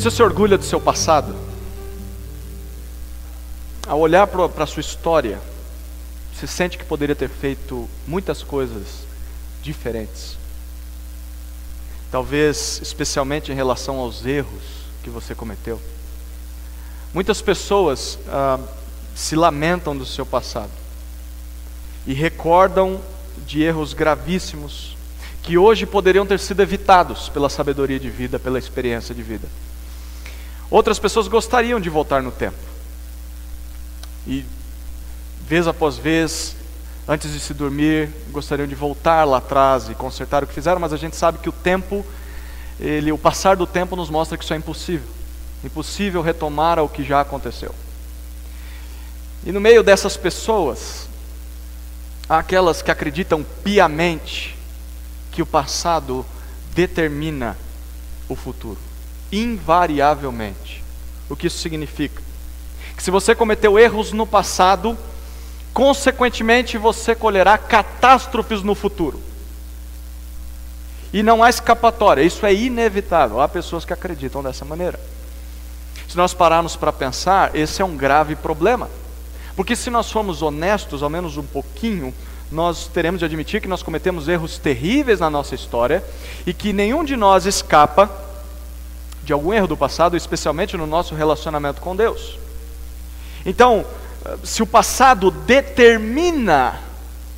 Você se orgulha do seu passado? Ao olhar para a sua história, você sente que poderia ter feito muitas coisas diferentes. Talvez, especialmente em relação aos erros que você cometeu. Muitas pessoas ah, se lamentam do seu passado e recordam de erros gravíssimos que hoje poderiam ter sido evitados pela sabedoria de vida, pela experiência de vida. Outras pessoas gostariam de voltar no tempo. E, vez após vez, antes de se dormir, gostariam de voltar lá atrás e consertar o que fizeram, mas a gente sabe que o tempo, ele, o passar do tempo nos mostra que isso é impossível. Impossível retomar o que já aconteceu. E no meio dessas pessoas, há aquelas que acreditam piamente que o passado determina o futuro invariavelmente. O que isso significa? Que se você cometeu erros no passado, consequentemente você colherá catástrofes no futuro. E não há escapatória, isso é inevitável. Há pessoas que acreditam dessa maneira. Se nós pararmos para pensar, esse é um grave problema. Porque se nós formos honestos, ao menos um pouquinho, nós teremos de admitir que nós cometemos erros terríveis na nossa história e que nenhum de nós escapa de algum erro do passado, especialmente no nosso relacionamento com Deus. Então, se o passado determina,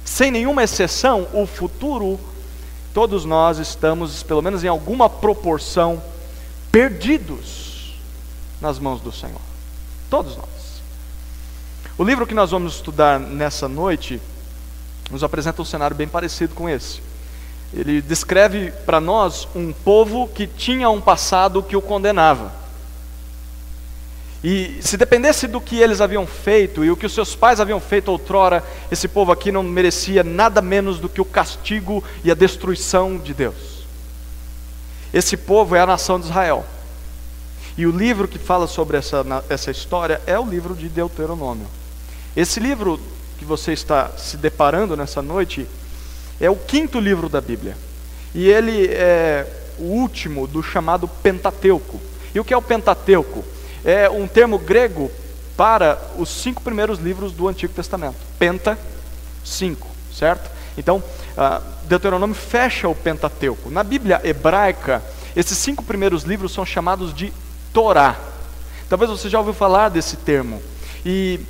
sem nenhuma exceção, o futuro, todos nós estamos, pelo menos em alguma proporção, perdidos nas mãos do Senhor. Todos nós. O livro que nós vamos estudar nessa noite nos apresenta um cenário bem parecido com esse. Ele descreve para nós um povo que tinha um passado que o condenava. E se dependesse do que eles haviam feito e o que os seus pais haviam feito outrora, esse povo aqui não merecia nada menos do que o castigo e a destruição de Deus. Esse povo é a nação de Israel. E o livro que fala sobre essa, essa história é o livro de Deuteronômio. Esse livro que você está se deparando nessa noite é o quinto livro da Bíblia. E ele é o último do chamado Pentateuco. E o que é o Pentateuco? É um termo grego para os cinco primeiros livros do Antigo Testamento. Penta, cinco, certo? Então, uh, Deuteronômio fecha o Pentateuco. Na Bíblia hebraica, esses cinco primeiros livros são chamados de Torá. Talvez você já ouviu falar desse termo. E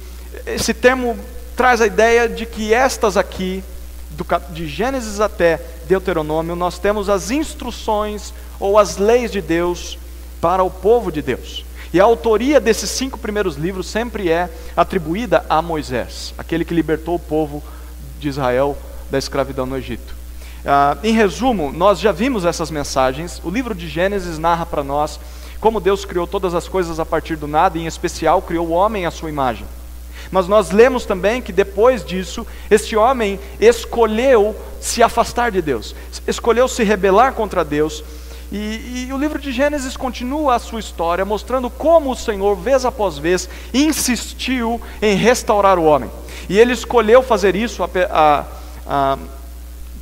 esse termo traz a ideia de que estas aqui do, de Gênesis até Deuteronômio, nós temos as instruções ou as leis de Deus para o povo de Deus. E a autoria desses cinco primeiros livros sempre é atribuída a Moisés, aquele que libertou o povo de Israel da escravidão no Egito. Ah, em resumo, nós já vimos essas mensagens. O livro de Gênesis narra para nós como Deus criou todas as coisas a partir do nada, e em especial criou o homem à sua imagem. Mas nós lemos também que depois disso, este homem escolheu se afastar de Deus, escolheu se rebelar contra Deus. E, e, o livro de Gênesis continua a sua história, mostrando como o Senhor, vez após vez, insistiu em restaurar o homem. E ele escolheu fazer isso a, a, a,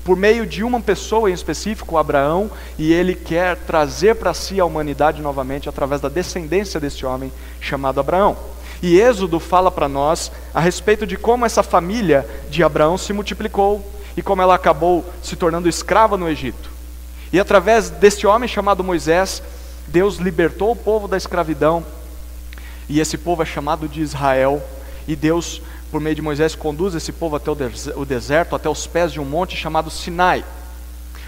por meio de uma pessoa em específico, Abraão, e ele quer trazer para si a humanidade novamente através da descendência desse homem chamado Abraão. E Êxodo fala para nós a respeito de como essa família de Abraão se multiplicou e como ela acabou se tornando escrava no Egito. E através deste homem chamado Moisés, Deus libertou o povo da escravidão, e esse povo é chamado de Israel, e Deus, por meio de Moisés, conduz esse povo até o deserto, até os pés de um monte chamado Sinai.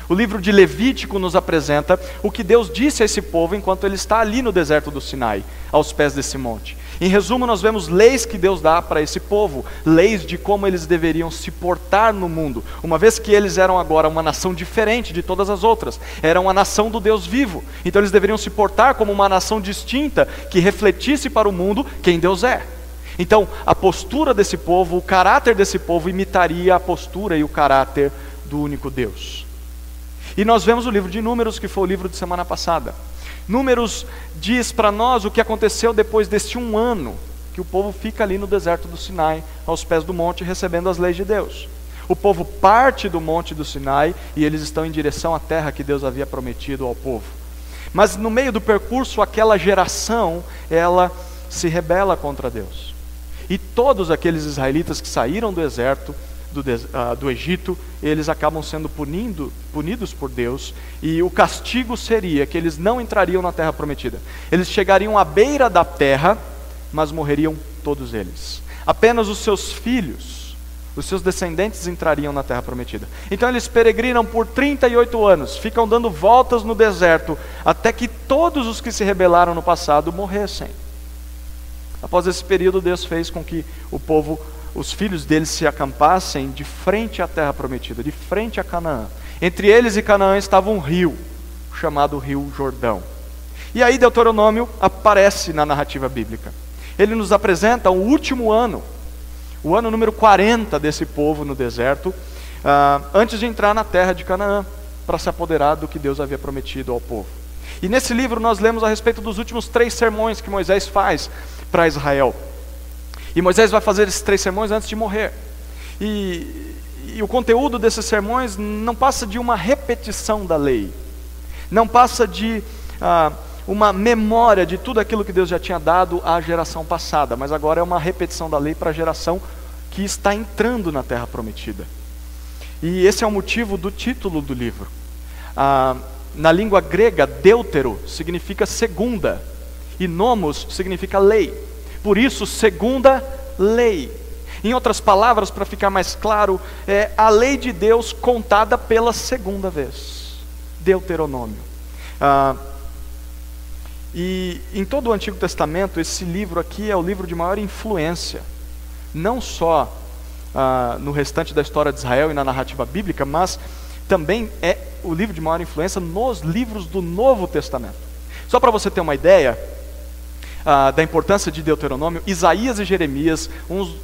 O livro de Levítico nos apresenta o que Deus disse a esse povo enquanto ele está ali no deserto do Sinai, aos pés desse monte. Em resumo, nós vemos leis que Deus dá para esse povo, leis de como eles deveriam se portar no mundo, uma vez que eles eram agora uma nação diferente de todas as outras, eram a nação do Deus vivo, então eles deveriam se portar como uma nação distinta que refletisse para o mundo quem Deus é. Então, a postura desse povo, o caráter desse povo imitaria a postura e o caráter do único Deus. E nós vemos o livro de Números, que foi o livro de semana passada. Números diz para nós o que aconteceu depois deste um ano que o povo fica ali no deserto do Sinai, aos pés do monte, recebendo as leis de Deus. O povo parte do monte do Sinai e eles estão em direção à terra que Deus havia prometido ao povo. Mas no meio do percurso, aquela geração, ela se rebela contra Deus. E todos aqueles israelitas que saíram do deserto, do, uh, do Egito, eles acabam sendo punindo, punidos por Deus, e o castigo seria que eles não entrariam na terra prometida. Eles chegariam à beira da terra, mas morreriam todos eles. Apenas os seus filhos, os seus descendentes entrariam na terra prometida. Então eles peregrinam por 38 anos, ficam dando voltas no deserto, até que todos os que se rebelaram no passado morressem. Após esse período, Deus fez com que o povo, os filhos deles se acampassem de frente à terra prometida, de frente a Canaã. Entre eles e Canaã estava um rio, chamado Rio Jordão. E aí Deuteronômio aparece na narrativa bíblica. Ele nos apresenta o último ano, o ano número 40 desse povo no deserto, uh, antes de entrar na terra de Canaã, para se apoderar do que Deus havia prometido ao povo. E nesse livro nós lemos a respeito dos últimos três sermões que Moisés faz para Israel. E Moisés vai fazer esses três sermões antes de morrer. E, e o conteúdo desses sermões não passa de uma repetição da lei, não passa de. Uh, uma memória de tudo aquilo que Deus já tinha dado à geração passada, mas agora é uma repetição da lei para a geração que está entrando na terra prometida. E esse é o motivo do título do livro. Ah, na língua grega, deutero significa segunda, e nomos significa lei. Por isso, segunda lei. Em outras palavras, para ficar mais claro, é a lei de Deus contada pela segunda vez. Deuteronômio. Ah, e em todo o Antigo Testamento, esse livro aqui é o livro de maior influência, não só ah, no restante da história de Israel e na narrativa bíblica, mas também é o livro de maior influência nos livros do Novo Testamento. Só para você ter uma ideia ah, da importância de Deuteronômio, Isaías e Jeremias, uns,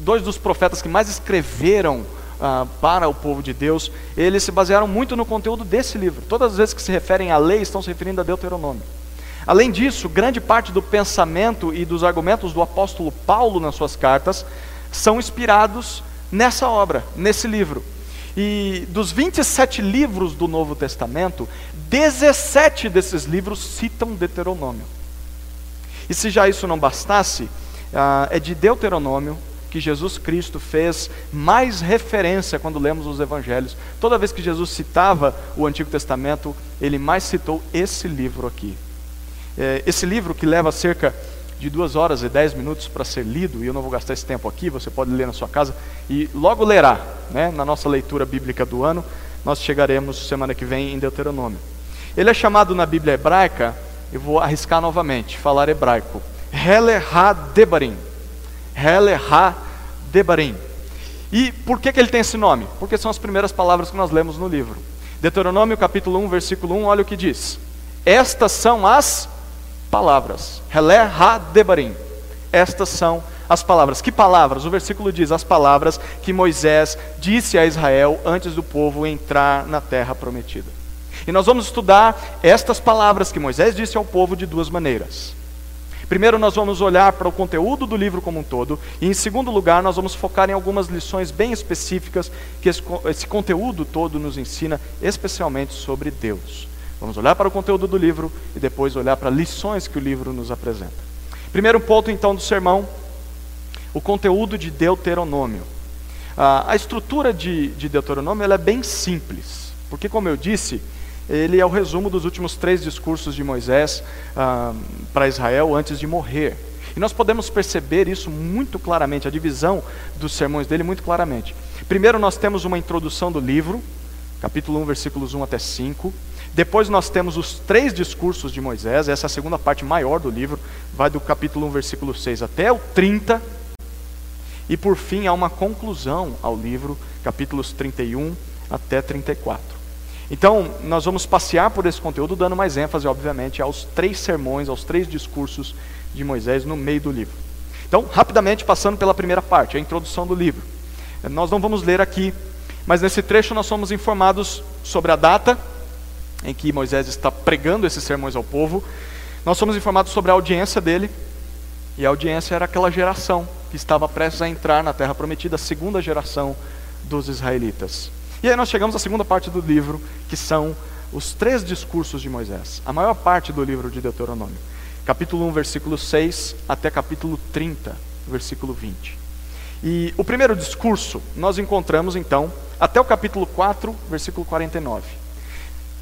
dois dos profetas que mais escreveram ah, para o povo de Deus, eles se basearam muito no conteúdo desse livro. Todas as vezes que se referem à lei, estão se referindo a Deuteronômio. Além disso, grande parte do pensamento e dos argumentos do apóstolo Paulo nas suas cartas são inspirados nessa obra, nesse livro. E dos 27 livros do Novo Testamento, 17 desses livros citam Deuteronômio. E se já isso não bastasse, ah, é de Deuteronômio que Jesus Cristo fez mais referência quando lemos os evangelhos. Toda vez que Jesus citava o Antigo Testamento, ele mais citou esse livro aqui. É, esse livro, que leva cerca de duas horas e dez minutos para ser lido, e eu não vou gastar esse tempo aqui, você pode ler na sua casa, e logo lerá, né, na nossa leitura bíblica do ano, nós chegaremos semana que vem em Deuteronômio. Ele é chamado na Bíblia hebraica, eu vou arriscar novamente, falar hebraico, Hele Ha-Debarim. Hele Ha-Debarim. E por que, que ele tem esse nome? Porque são as primeiras palavras que nós lemos no livro. Deuteronômio capítulo 1, versículo 1, olha o que diz. Estas são as palavras. Helé ha debarim. Estas são as palavras. Que palavras? O versículo diz: as palavras que Moisés disse a Israel antes do povo entrar na terra prometida. E nós vamos estudar estas palavras que Moisés disse ao povo de duas maneiras. Primeiro, nós vamos olhar para o conteúdo do livro como um todo, e em segundo lugar, nós vamos focar em algumas lições bem específicas que esse, esse conteúdo todo nos ensina, especialmente sobre Deus. Vamos olhar para o conteúdo do livro e depois olhar para lições que o livro nos apresenta. Primeiro ponto, então, do sermão: o conteúdo de Deuteronômio. Ah, a estrutura de, de Deuteronômio é bem simples, porque, como eu disse, ele é o resumo dos últimos três discursos de Moisés ah, para Israel antes de morrer. E nós podemos perceber isso muito claramente, a divisão dos sermões dele muito claramente. Primeiro, nós temos uma introdução do livro, capítulo 1, versículos 1 até 5. Depois nós temos os três discursos de Moisés, essa é a segunda parte maior do livro, vai do capítulo 1, versículo 6 até o 30. E por fim há uma conclusão ao livro, capítulos 31 até 34. Então, nós vamos passear por esse conteúdo, dando mais ênfase, obviamente, aos três sermões, aos três discursos de Moisés no meio do livro. Então, rapidamente, passando pela primeira parte, a introdução do livro. Nós não vamos ler aqui, mas nesse trecho nós somos informados sobre a data, em que Moisés está pregando esses sermões ao povo. Nós somos informados sobre a audiência dele, E a audiência era aquela geração que estava prestes a entrar na terra prometida, a segunda geração dos israelitas. E aí nós chegamos à segunda parte do livro, que são os três discursos de Moisés. A maior parte do livro de Deuteronômio. Capítulo 1, versículo 6 até capítulo 30, versículo 20. E o primeiro discurso nós encontramos então até o capítulo 4, versículo 49.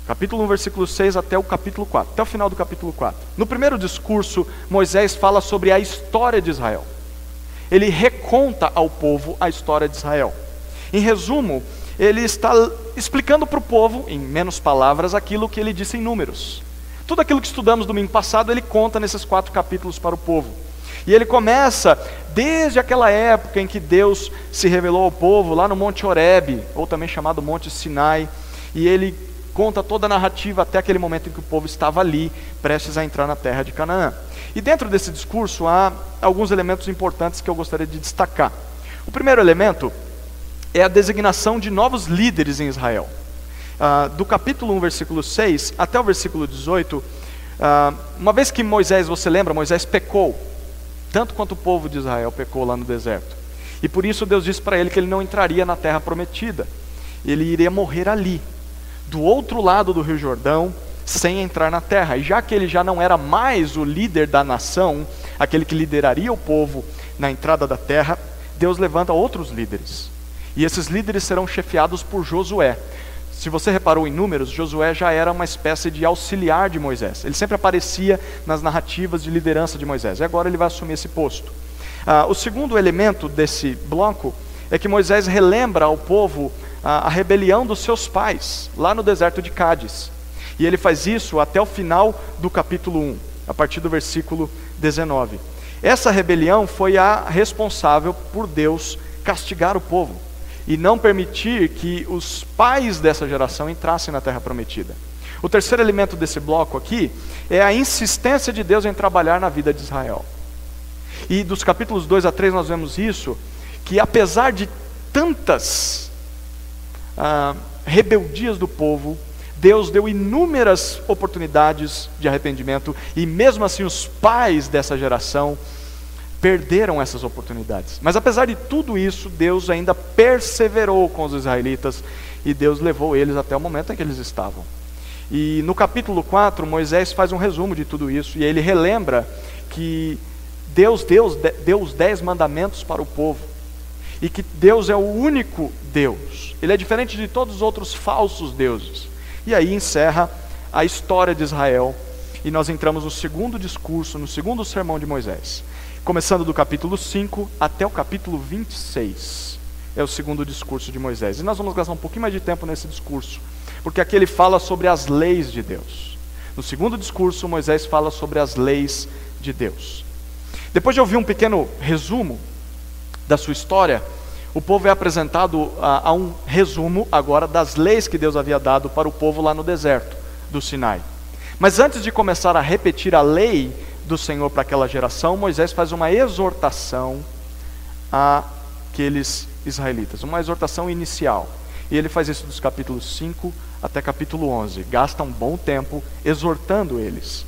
Capítulo 1, versículo 6 até o capítulo 4, até o final do capítulo 4. No primeiro discurso, Moisés fala sobre a história de Israel. Ele reconta ao povo a história de Israel. Em resumo, ele está explicando para o povo, em menos palavras, aquilo que ele disse em números. Tudo aquilo que estudamos domingo passado, ele conta nesses quatro capítulos para o povo. E ele começa desde aquela época em que Deus se revelou ao povo, lá no Monte Horebe, ou também chamado Monte Sinai, e ele conta toda a narrativa até aquele momento em que o povo estava ali, prestes a entrar na terra de Canaã. E dentro desse discurso há alguns elementos importantes que eu gostaria de destacar. O primeiro elemento é a designação de novos líderes em Israel. Ah, do capítulo 1, versículo 6 até o versículo 18, ah, uma vez que Moisés, você lembra, Moisés pecou, tanto quanto o povo de Israel pecou lá no deserto. E por isso Deus disse para ele que ele não entraria na terra prometida, ele iria morrer ali, do outro lado do Rio Jordão, sem entrar na terra. E já que ele já não era mais o líder da nação, aquele que lideraria o povo na entrada da terra, Deus levanta outros líderes. E esses líderes serão chefiados por Josué. Se você reparou em números, Josué já era uma espécie de auxiliar de Moisés. Ele sempre aparecia nas narrativas de liderança de Moisés. E agora ele vai assumir esse posto. Ah, o segundo elemento desse bloco é que Moisés relembra ao povo ah, a rebelião dos seus pais, lá no deserto de Cádiz. E ele faz isso até o final do capítulo 1, a partir do versículo 19. Essa rebelião foi a responsável por Deus castigar o povo e não permitir que os pais dessa geração entrassem na terra prometida. O terceiro elemento desse bloco aqui é a insistência de Deus em trabalhar na vida de Israel. E dos capítulos 2 a 3 nós vemos isso, que apesar de tantas ah, rebeldias do povo, Deus deu inúmeras oportunidades de arrependimento, e mesmo assim os pais dessa geração perderam essas oportunidades. Mas apesar de tudo isso, Deus ainda perseverou com os israelitas e Deus levou eles até o momento em que eles estavam. E no capítulo 4, Moisés faz um resumo de tudo isso e ele relembra que Deus deu, deu os dez mandamentos para o povo e que Deus é o único Deus. Ele é diferente de todos os outros falsos deuses. E aí encerra a história de Israel e nós entramos no segundo discurso, no segundo sermão de Moisés começando do capítulo 5 até o capítulo 26. É o segundo discurso de Moisés. E nós vamos gastar um pouquinho mais de tempo nesse discurso, porque aqui ele fala sobre as leis de Deus. No segundo discurso, Moisés fala sobre as leis de Deus. Depois de ouvir um pequeno resumo da sua história, o povo é apresentado a, a, um resumo agora das leis que Deus havia dado para o povo lá no deserto do Sinai. Mas antes de começar a repetir a lei do Senhor para aquela geração, Moisés faz uma exortação àqueles israelitas, uma exortação inicial. E ele faz isso dos capítulos 5 até capítulo 11. Gasta um bom tempo exortando eles.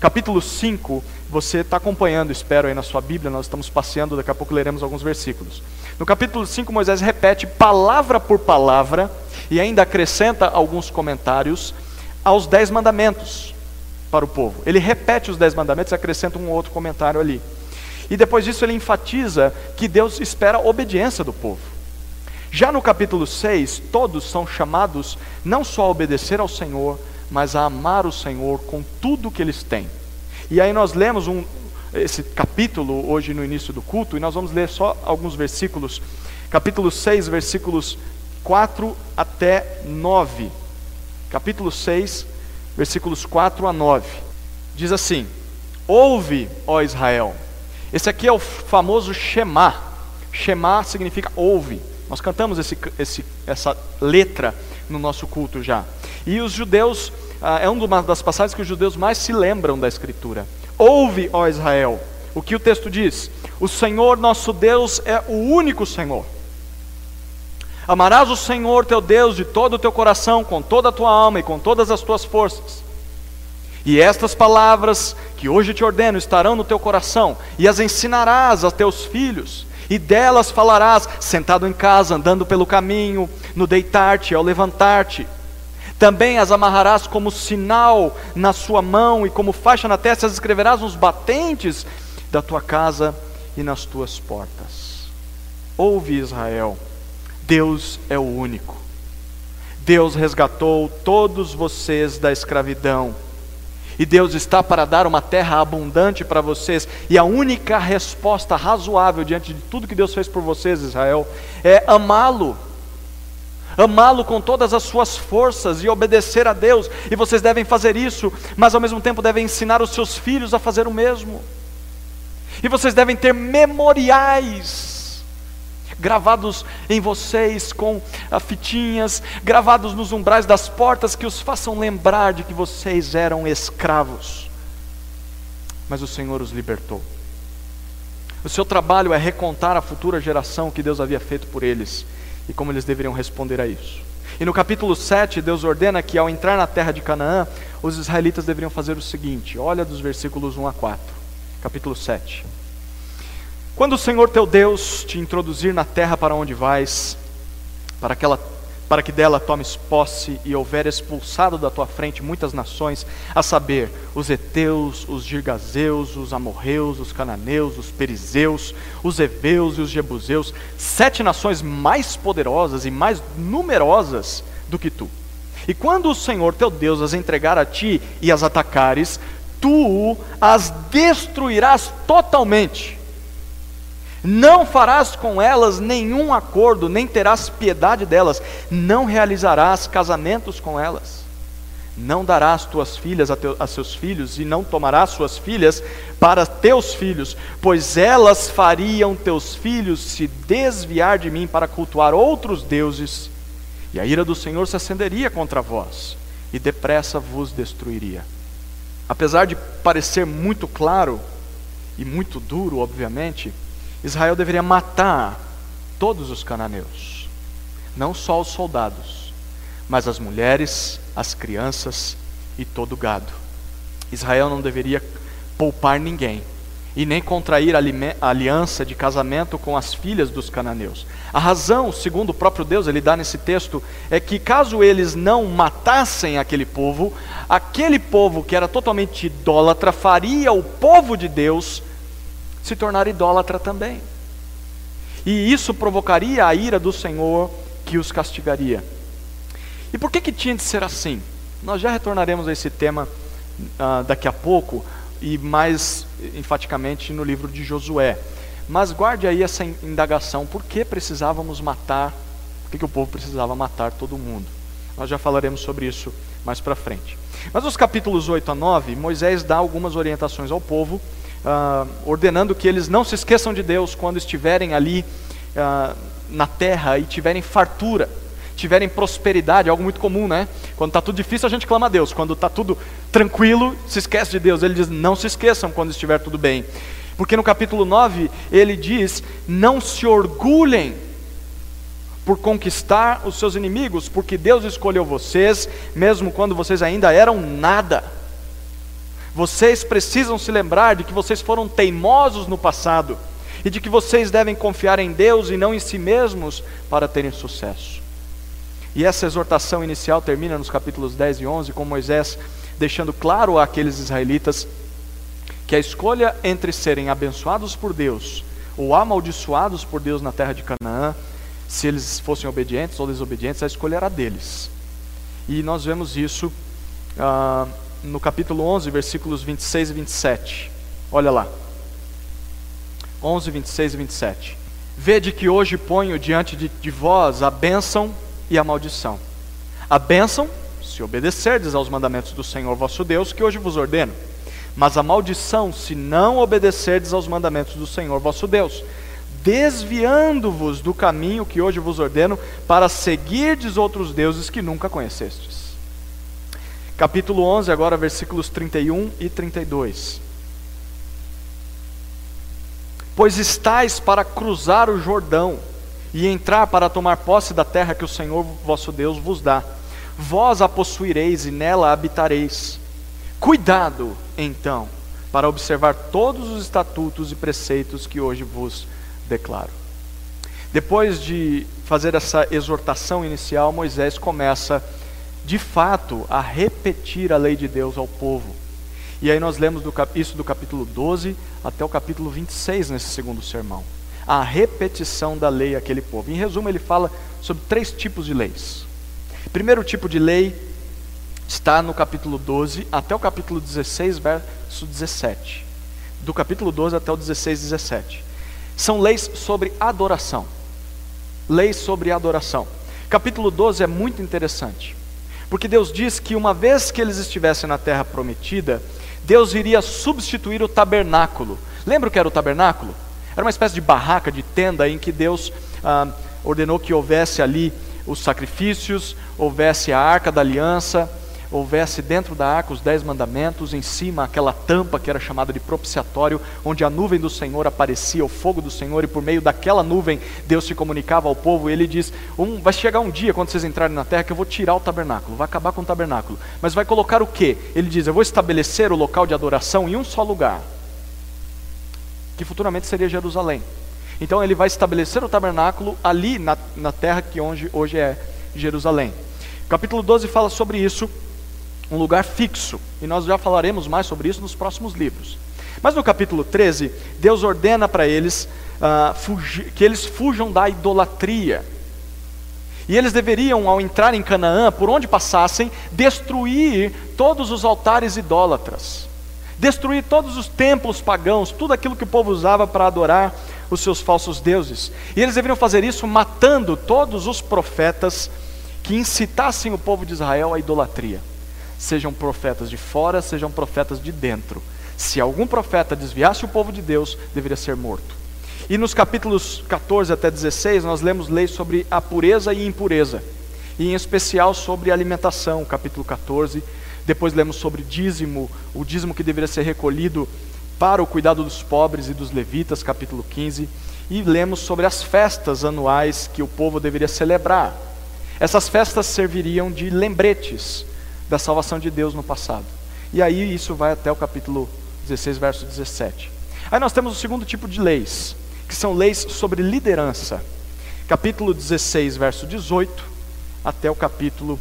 Capítulo 5, você está acompanhando, espero aí na sua Bíblia, nós estamos passeando, daqui a pouco leremos alguns versículos. No capítulo 5, Moisés repete palavra por palavra e ainda acrescenta alguns comentários aos dez mandamentos para o povo. Ele repete os dez mandamentos e acrescenta um outro comentário ali. E depois disso ele enfatiza que Deus espera a obediência do povo. Já no capítulo 6, todos são chamados não só a obedecer ao Senhor, mas a amar o Senhor com tudo que eles têm. E aí nós lemos um, esse capítulo hoje no início do culto, e nós vamos ler só alguns versículos. Capítulo 6, versículos 4 até 9. Capítulo 6, versículos 4 a 9. Diz assim: Ouve, ó Israel. Esse aqui é o famoso Shema. Shema significa ouve. Nós cantamos esse, esse, essa letra no nosso culto já. E os judeus, ah, é uma das passagens que os judeus mais se lembram da Escritura. Ouve, ó Israel. O que o texto diz? O Senhor nosso Deus é o único Senhor. Amarás o Senhor teu Deus de todo o teu coração, com toda a tua alma e com todas as tuas forças. E estas palavras que hoje te ordeno estarão no teu coração, e as ensinarás a teus filhos, e delas falarás, sentado em casa, andando pelo caminho, no deitar-te, ao levantar-te. Também as amarrarás como sinal na sua mão, e como faixa na testa as escreverás nos batentes da tua casa e nas tuas portas. Ouve, Israel, Deus é o único. Deus resgatou todos vocês da escravidão. E Deus está para dar uma terra abundante para vocês. E a única resposta razoável diante de tudo que Deus fez por vocês, Israel, é amá-lo. Amá-lo com todas as suas forças e obedecer a Deus. E vocês devem fazer isso, mas ao mesmo tempo devem ensinar os seus filhos a fazer o mesmo. E vocês devem ter memoriais gravados em vocês com ah, fitinhas, gravados nos umbrais das portas que os façam lembrar de que vocês eram escravos. Mas o Senhor os libertou. O seu trabalho é recontar à futura geração o que Deus havia feito por eles e como eles deveriam responder a isso. E no capítulo 7, Deus ordena que ao entrar na terra de Canaã, os israelitas deveriam fazer o seguinte: olha dos versículos 1 a 4, capítulo 7. Quando o Senhor teu Deus te introduzir na terra para onde vais, para que, ela, para que dela tomes posse e houver expulsado da tua frente muitas nações, a saber, os heteus, os girgazeus, os amorreus, os cananeus, os perizeus, os heveus e os jebuseus, sete nações mais poderosas e mais numerosas do que tu. E quando o Senhor teu Deus as entregar a ti e as atacares, tu as destruirás totalmente não farás com elas nenhum acordo, nem terás piedade delas, não realizarás casamentos com elas. Não darás tuas filhas a, a seus filhos, e não tomarás suas filhas para teus filhos, pois elas fariam teus filhos se desviar de mim para cultuar outros deuses, e a ira do Senhor se acenderia contra vós, e depressa vos destruiria. Apesar de parecer muito claro e muito duro, obviamente, Israel deveria matar todos os cananeus, não só os soldados, mas as mulheres, as crianças e todo o gado. Israel não deveria poupar ninguém e nem contrair aliança de casamento com as filhas dos cananeus. A razão, segundo o próprio Deus, ele dá nesse texto, é que caso eles não matassem aquele povo, aquele povo que era totalmente idólatra faria o povo de Deus se tornar idólatra também. E isso provocaria a ira do Senhor que os castigaria. E por que, que tinha de ser assim? Nós já retornaremos a esse tema uh, daqui a pouco e mais enfaticamente no livro de Josué. Mas guarde aí essa indagação: por que precisávamos matar? Por que, que o povo precisava matar todo mundo? Nós já falaremos sobre isso mais para frente. Mas nos capítulos 8 a 9, Moisés dá algumas orientações ao povo uh, ordenando que eles não se esqueçam de Deus quando estiverem ali uh, na terra e tiverem fartura, tiverem prosperidade, algo muito comum, né? Quando está tudo difícil, a gente clama a Deus. Quando está tudo tranquilo, se esquece de Deus. Ele diz: não se esqueçam quando estiver tudo bem. Porque no capítulo 9 ele diz: não se orgulhem por conquistar os seus inimigos, porque Deus escolheu vocês, mesmo quando vocês ainda eram nada. Vocês precisam se lembrar de que vocês foram teimosos no passado e de que vocês devem confiar em Deus e não em si mesmos para terem sucesso. E essa exortação inicial termina nos capítulos 10 e 11 com Moisés deixando claro àqueles israelitas que a escolha entre serem abençoados por Deus ou amaldiçoados por Deus na terra de Canaã, se eles fossem obedientes ou desobedientes, a escolha era deles. E nós vemos isso ah, no capítulo 11, versículos 26 e 27. Olha lá. 11, 26 e 27. Vede que hoje ponho diante de, de vós a bênção e a maldição. A bênção, se obedecerdes aos mandamentos do Senhor vosso Deus, que hoje vos ordeno. Mas a maldição, se não obedecerdes aos mandamentos do Senhor vosso Deus, desviando-vos do caminho que hoje vos ordeno, para seguirdes outros deuses que nunca conhecestes capítulo 11, agora versículos 31 e 32. Pois estáis para cruzar o Jordão e entrar para tomar posse da terra que o Senhor vosso Deus vos dá. Vós a possuireis e nela habitareis. Cuidado, então, para observar todos os estatutos e preceitos que hoje vos declaro. Depois de fazer essa exortação inicial, Moisés começa, de fato, a repetir a lei de Deus ao povo. E aí nós lemos do, isso do capítulo 12 até o capítulo 26 nesse segundo sermão. A repetição da lei àquele povo. Em resumo, ele fala sobre três tipos de leis. Primeiro tipo de lei está no capítulo 12 até o capítulo 16, verso 17. Do capítulo 12 até o 16, 17. São leis sobre adoração. Leis sobre adoração. Capítulo 12 é muito interessante. Porque Deus diz que uma vez que eles estivessem na terra prometida, Deus iria substituir o tabernáculo. Lembra o que era o tabernáculo? Era uma espécie de barraca, de tenda, em que Deus ah, ordenou que houvesse ali os sacrifícios, houvesse a arca da aliança, houvesse dentro da arca os dez mandamentos, em cima aquela tampa que era chamada de propiciatório, onde a nuvem do Senhor aparecia, o fogo do Senhor, e por meio daquela nuvem Deus se comunicava ao povo, e ele diz: um, Vai chegar um dia, quando vocês entrarem na terra, que eu vou tirar o tabernáculo, vai acabar com o tabernáculo, mas vai colocar o que? Ele diz: Eu vou estabelecer o local de adoração em um só lugar, que futuramente seria Jerusalém. Então ele vai estabelecer o tabernáculo ali na, na terra que hoje, hoje é Jerusalém. capítulo 12 fala sobre isso, um lugar fixo, e nós já falaremos mais sobre isso nos próximos livros. Mas no capítulo 13, Deus ordena para eles uh, fugir, que eles fujam da idolatria. E eles deveriam, ao entrar em Canaã, por onde passassem, destruir todos os altares idólatras, destruir todos os templos pagãos, tudo aquilo que o povo usava para adorar os seus falsos deuses. E eles deveriam fazer isso matando todos os profetas que incitassem o povo de Israel à idolatria. Sejam profetas de fora, sejam profetas de dentro. Se algum profeta desviasse o povo de Deus, deveria ser morto. E nos capítulos 14 até 16, nós lemos leis sobre a pureza e impureza, e em especial sobre alimentação, capítulo 14. Depois lemos sobre dízimo, o dízimo que deveria ser recolhido para o cuidado dos pobres e dos levitas, capítulo 15, e lemos sobre as festas anuais que o povo deveria celebrar. Essas festas serviriam de lembretes da salvação de Deus no passado. E aí isso vai até o capítulo 16, verso 17. Aí nós temos o segundo tipo de leis, que são leis sobre liderança. Capítulo 16, verso 18, até o capítulo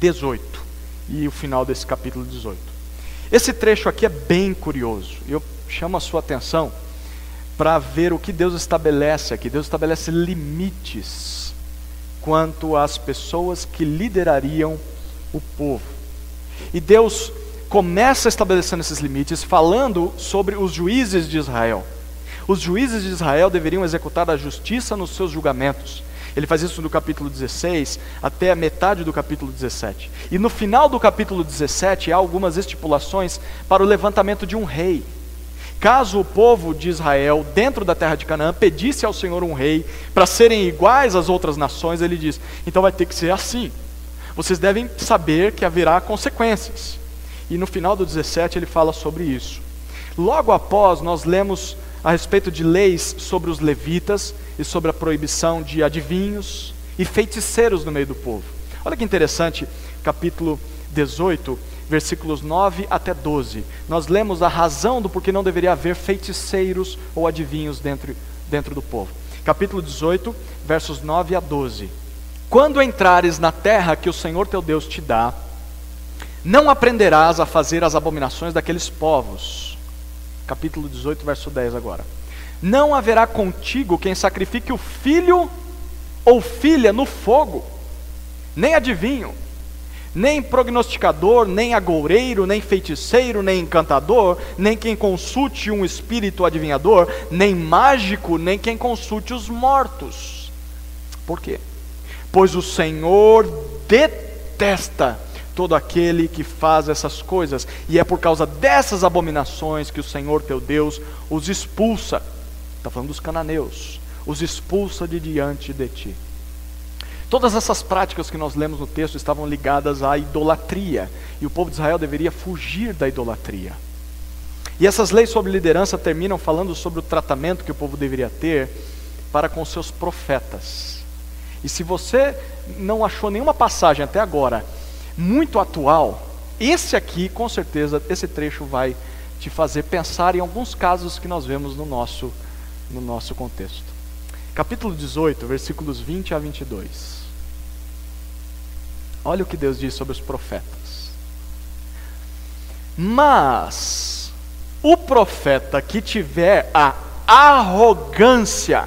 18. E o final desse capítulo 18. Esse trecho aqui é bem curioso. Eu chamo a sua atenção para ver o que Deus estabelece aqui. Deus estabelece limites quanto às pessoas que liderariam o povo. E Deus começa estabelecendo esses limites falando sobre os juízes de Israel. Os juízes de Israel deveriam executar a justiça nos seus julgamentos. Ele faz isso do capítulo 16 até a metade do capítulo 17. E no final do capítulo 17 há algumas estipulações para o levantamento de um rei. Caso o povo de Israel, dentro da terra de Canaã, pedisse ao Senhor um rei para serem iguais às outras nações, ele diz: então vai ter que ser assim. Vocês devem saber que haverá consequências. E no final do 17 ele fala sobre isso. Logo após, nós lemos a respeito de leis sobre os levitas e sobre a proibição de adivinhos e feiticeiros no meio do povo. Olha que interessante, capítulo 18, versículos 9 até 12. Nós lemos a razão do porquê não deveria haver feiticeiros ou adivinhos dentro, dentro do povo. Capítulo 18, versos 9 a 12. Quando entrares na terra que o Senhor teu Deus te dá, não aprenderás a fazer as abominações daqueles povos capítulo 18, verso 10 agora. Não haverá contigo quem sacrifique o filho ou filha no fogo, nem adivinho, nem prognosticador, nem agoureiro, nem feiticeiro, nem encantador, nem quem consulte um espírito adivinhador, nem mágico, nem quem consulte os mortos. Por quê? Pois o Senhor detesta todo aquele que faz essas coisas, e é por causa dessas abominações que o Senhor teu Deus os expulsa. Está falando dos cananeus, os expulsa de diante de ti. Todas essas práticas que nós lemos no texto estavam ligadas à idolatria, e o povo de Israel deveria fugir da idolatria. E essas leis sobre liderança terminam falando sobre o tratamento que o povo deveria ter para com seus profetas. E se você não achou nenhuma passagem até agora muito atual, esse aqui, com certeza, esse trecho vai te fazer pensar em alguns casos que nós vemos no nosso, no nosso contexto. Capítulo 18, versículos 20 a 22. Olha o que Deus diz sobre os profetas. Mas o profeta que tiver a arrogância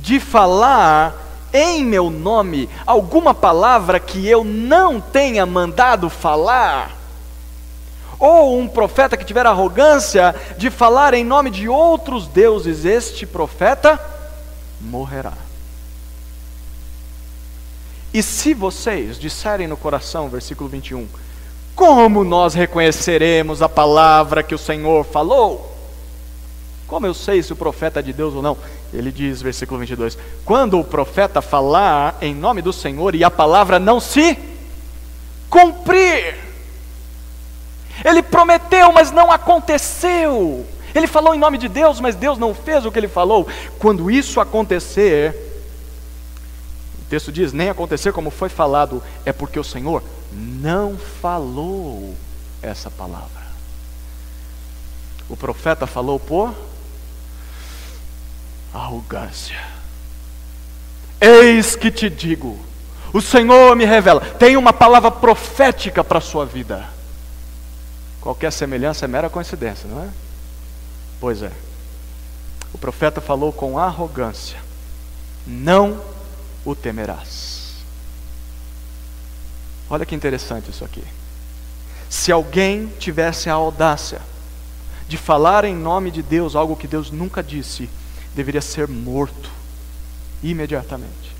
de falar em meu nome alguma palavra que eu não tenha mandado falar, ou um profeta que tiver arrogância de falar em nome de outros deuses, este profeta morrerá. E se vocês disserem no coração, versículo 21, como nós reconheceremos a palavra que o Senhor falou? Como eu sei se o profeta é de Deus ou não? Ele diz, versículo 22, quando o profeta falar em nome do Senhor e a palavra não se cumprir, ele prometeu, mas não aconteceu. Ele falou em nome de Deus, mas Deus não fez o que ele falou. Quando isso acontecer, o texto diz: nem acontecer como foi falado, é porque o Senhor não falou essa palavra. O profeta falou por arrogância. Eis que te digo, o Senhor me revela, tem uma palavra profética para a sua vida. Qualquer semelhança é mera coincidência, não é? Pois é. O profeta falou com arrogância: Não o temerás. Olha que interessante isso aqui. Se alguém tivesse a audácia de falar em nome de Deus algo que Deus nunca disse, deveria ser morto imediatamente.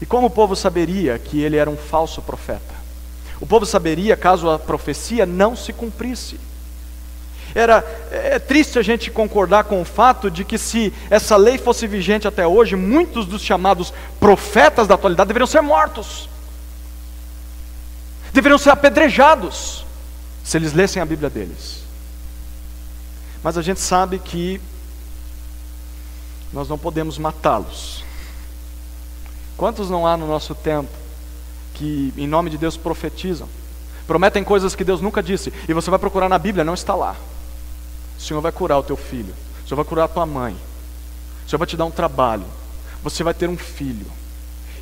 E como o povo saberia que ele era um falso profeta? O povo saberia caso a profecia não se cumprisse. Era é triste a gente concordar com o fato de que se essa lei fosse vigente até hoje, muitos dos chamados profetas da atualidade deveriam ser mortos. Deveriam ser apedrejados se eles lessem a Bíblia deles. Mas a gente sabe que nós não podemos matá-los. Quantos não há no nosso tempo que, em nome de Deus, profetizam, prometem coisas que Deus nunca disse, e você vai procurar na Bíblia, não está lá. O Senhor vai curar o teu filho, o Senhor vai curar a tua mãe, o Senhor vai te dar um trabalho, você vai ter um filho.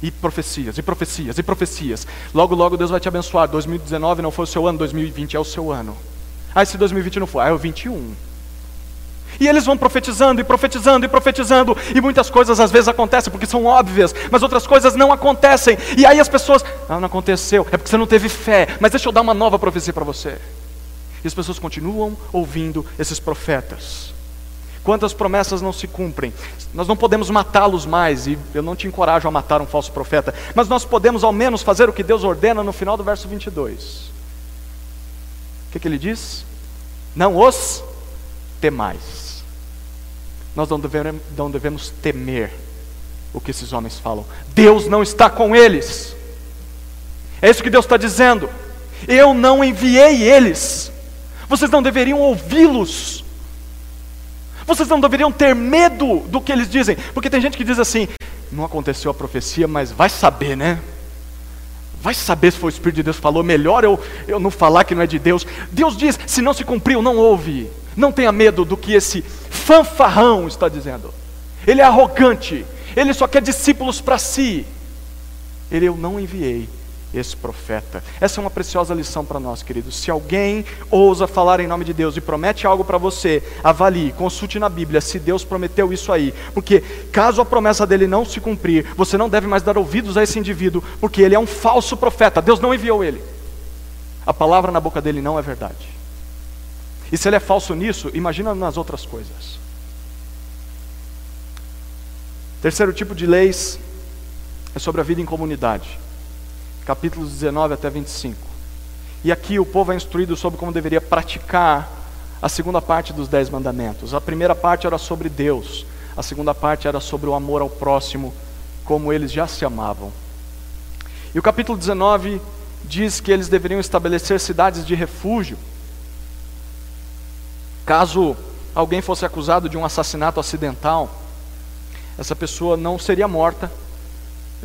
E profecias, e profecias, e profecias. Logo, logo Deus vai te abençoar. 2019 não foi o seu ano, 2020 é o seu ano. Ah, se 2020 não foi, ah, é o 21. E eles vão profetizando e profetizando e profetizando, e muitas coisas às vezes acontecem porque são óbvias, mas outras coisas não acontecem. E aí as pessoas, ah, não aconteceu, é porque você não teve fé. Mas deixa eu dar uma nova profecia para você. E as pessoas continuam ouvindo esses profetas. Quantas promessas não se cumprem? Nós não podemos matá-los mais, e eu não te encorajo a matar um falso profeta, mas nós podemos ao menos fazer o que Deus ordena no final do verso 22. O que, que ele diz? Não os temais. Nós não devemos, não devemos temer o que esses homens falam. Deus não está com eles. É isso que Deus está dizendo. Eu não enviei eles. Vocês não deveriam ouvi-los. Vocês não deveriam ter medo do que eles dizem. Porque tem gente que diz assim: não aconteceu a profecia, mas vai saber, né? Vai saber se foi o Espírito de Deus que falou. Melhor eu, eu não falar que não é de Deus. Deus diz: se não se cumpriu, não ouve. Não tenha medo do que esse fanfarrão está dizendo. Ele é arrogante, ele só quer discípulos para si. Ele, eu não enviei esse profeta. Essa é uma preciosa lição para nós, queridos. Se alguém ousa falar em nome de Deus e promete algo para você, avalie, consulte na Bíblia se Deus prometeu isso aí. Porque caso a promessa dele não se cumprir, você não deve mais dar ouvidos a esse indivíduo, porque ele é um falso profeta. Deus não enviou ele. A palavra na boca dele não é verdade. E se ele é falso nisso, imagina nas outras coisas. Terceiro tipo de leis é sobre a vida em comunidade. Capítulos 19 até 25. E aqui o povo é instruído sobre como deveria praticar a segunda parte dos dez mandamentos. A primeira parte era sobre Deus, a segunda parte era sobre o amor ao próximo, como eles já se amavam. E o capítulo 19 diz que eles deveriam estabelecer cidades de refúgio Caso alguém fosse acusado de um assassinato acidental, essa pessoa não seria morta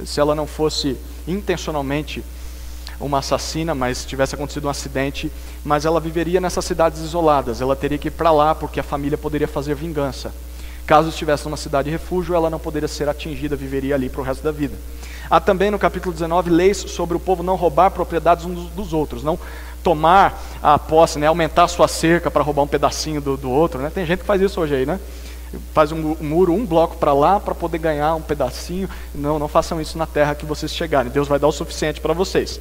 se ela não fosse intencionalmente uma assassina, mas tivesse acontecido um acidente, mas ela viveria nessas cidades isoladas. Ela teria que ir para lá porque a família poderia fazer vingança. Caso estivesse numa cidade de refúgio, ela não poderia ser atingida, viveria ali para o resto da vida. Há também no capítulo 19 leis sobre o povo não roubar propriedades uns dos outros, não tomar a posse, né, aumentar a sua cerca para roubar um pedacinho do, do outro. Né? Tem gente que faz isso hoje aí, né? Faz um, um muro, um bloco para lá para poder ganhar um pedacinho. Não, não façam isso na terra que vocês chegarem. Deus vai dar o suficiente para vocês.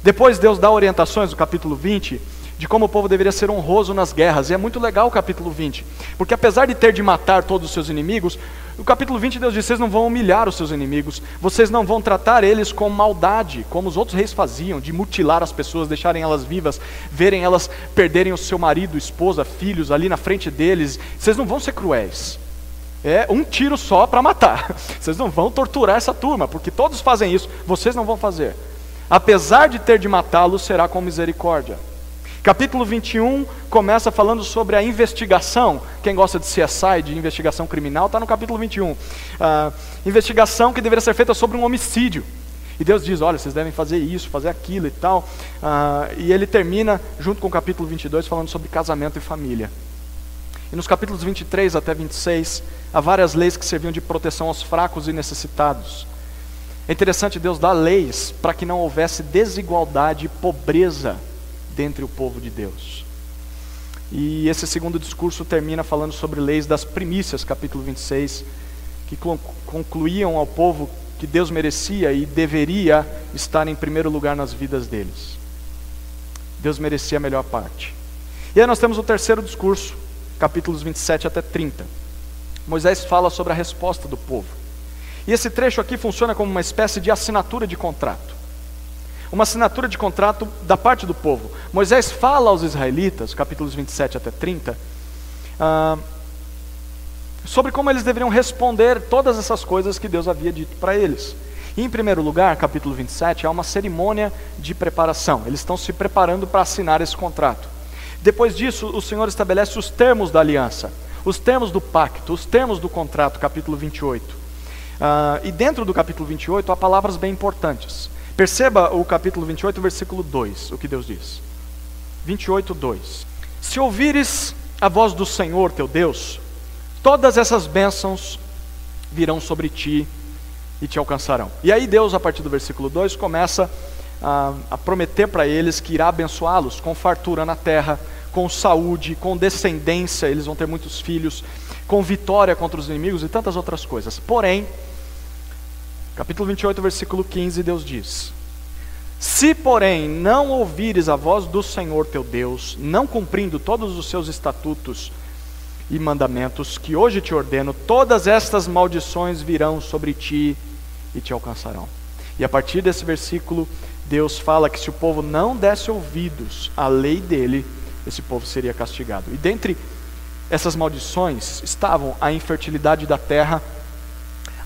Depois Deus dá orientações, no capítulo 20, de como o povo deveria ser honroso nas guerras. E é muito legal o capítulo 20, porque apesar de ter de matar todos os seus inimigos, no capítulo 20 Deus diz: vocês não vão humilhar os seus inimigos, vocês não vão tratar eles com maldade, como os outros reis faziam, de mutilar as pessoas, deixarem elas vivas, verem elas perderem o seu marido, esposa, filhos ali na frente deles. Vocês não vão ser cruéis. É um tiro só para matar. Vocês não vão torturar essa turma, porque todos fazem isso, vocês não vão fazer. Apesar de ter de matá-los, será com misericórdia. Capítulo 21 começa falando sobre a investigação. Quem gosta de CSI, de investigação criminal, está no capítulo 21. Uh, ah, investigação que deveria ser feita sobre um homicídio. E Deus diz: olha, vocês devem fazer isso, fazer aquilo e tal. Uh, e ele termina, junto com o capítulo 22, falando sobre casamento e família. E nos capítulos 23 até 26, há várias leis que serviam de proteção aos fracos e necessitados. É interessante Deus dar leis para que não houvesse desigualdade e pobreza dentre o povo de Deus. E esse segundo discurso termina falando sobre leis das primícias, capítulo 26, que concluíam ao povo que Deus merecia e deveria estar em primeiro lugar nas vidas deles. Deus merecia a melhor parte. E aí nós temos o terceiro discurso, capítulos 27 até 30. Moisés fala sobre a resposta do povo. E esse trecho aqui funciona como uma espécie de assinatura de contrato uma assinatura de contrato da parte do povo. Moisés fala aos israelitas, capítulos 27 até 30, ah, sobre como eles deveriam responder todas essas coisas que Deus havia dito para eles. E, em primeiro lugar, capítulo 27, há uma cerimônia de preparação. Eles estão se preparando para assinar esse contrato. Depois disso, o Senhor estabelece os termos da aliança, os termos do pacto, os termos do contrato, capítulo 28. Uh, ah, e dentro do capítulo 28 há palavras bem importantes. Perceba o capítulo 28, versículo 2, o que Deus diz. 28, 2. Se ouvires a voz do Senhor teu Deus, todas essas bênçãos virão sobre ti e te alcançarão. E aí Deus, a partir do versículo 2, começa a, a prometer para eles que irá abençoá-los com fartura na terra, com saúde, com descendência, eles vão ter muitos filhos, com vitória contra os inimigos e tantas outras coisas. Porém, Capítulo 28, versículo 15, Deus diz: Se, porém, não ouvires a voz do Senhor teu Deus, não cumprindo todos os seus estatutos e mandamentos que hoje te ordeno, todas estas maldições virão sobre ti e te alcançarão. E a partir desse versículo, Deus fala que se o povo não desse ouvidos à lei dele, esse povo seria castigado. E dentre essas maldições estavam a infertilidade da terra,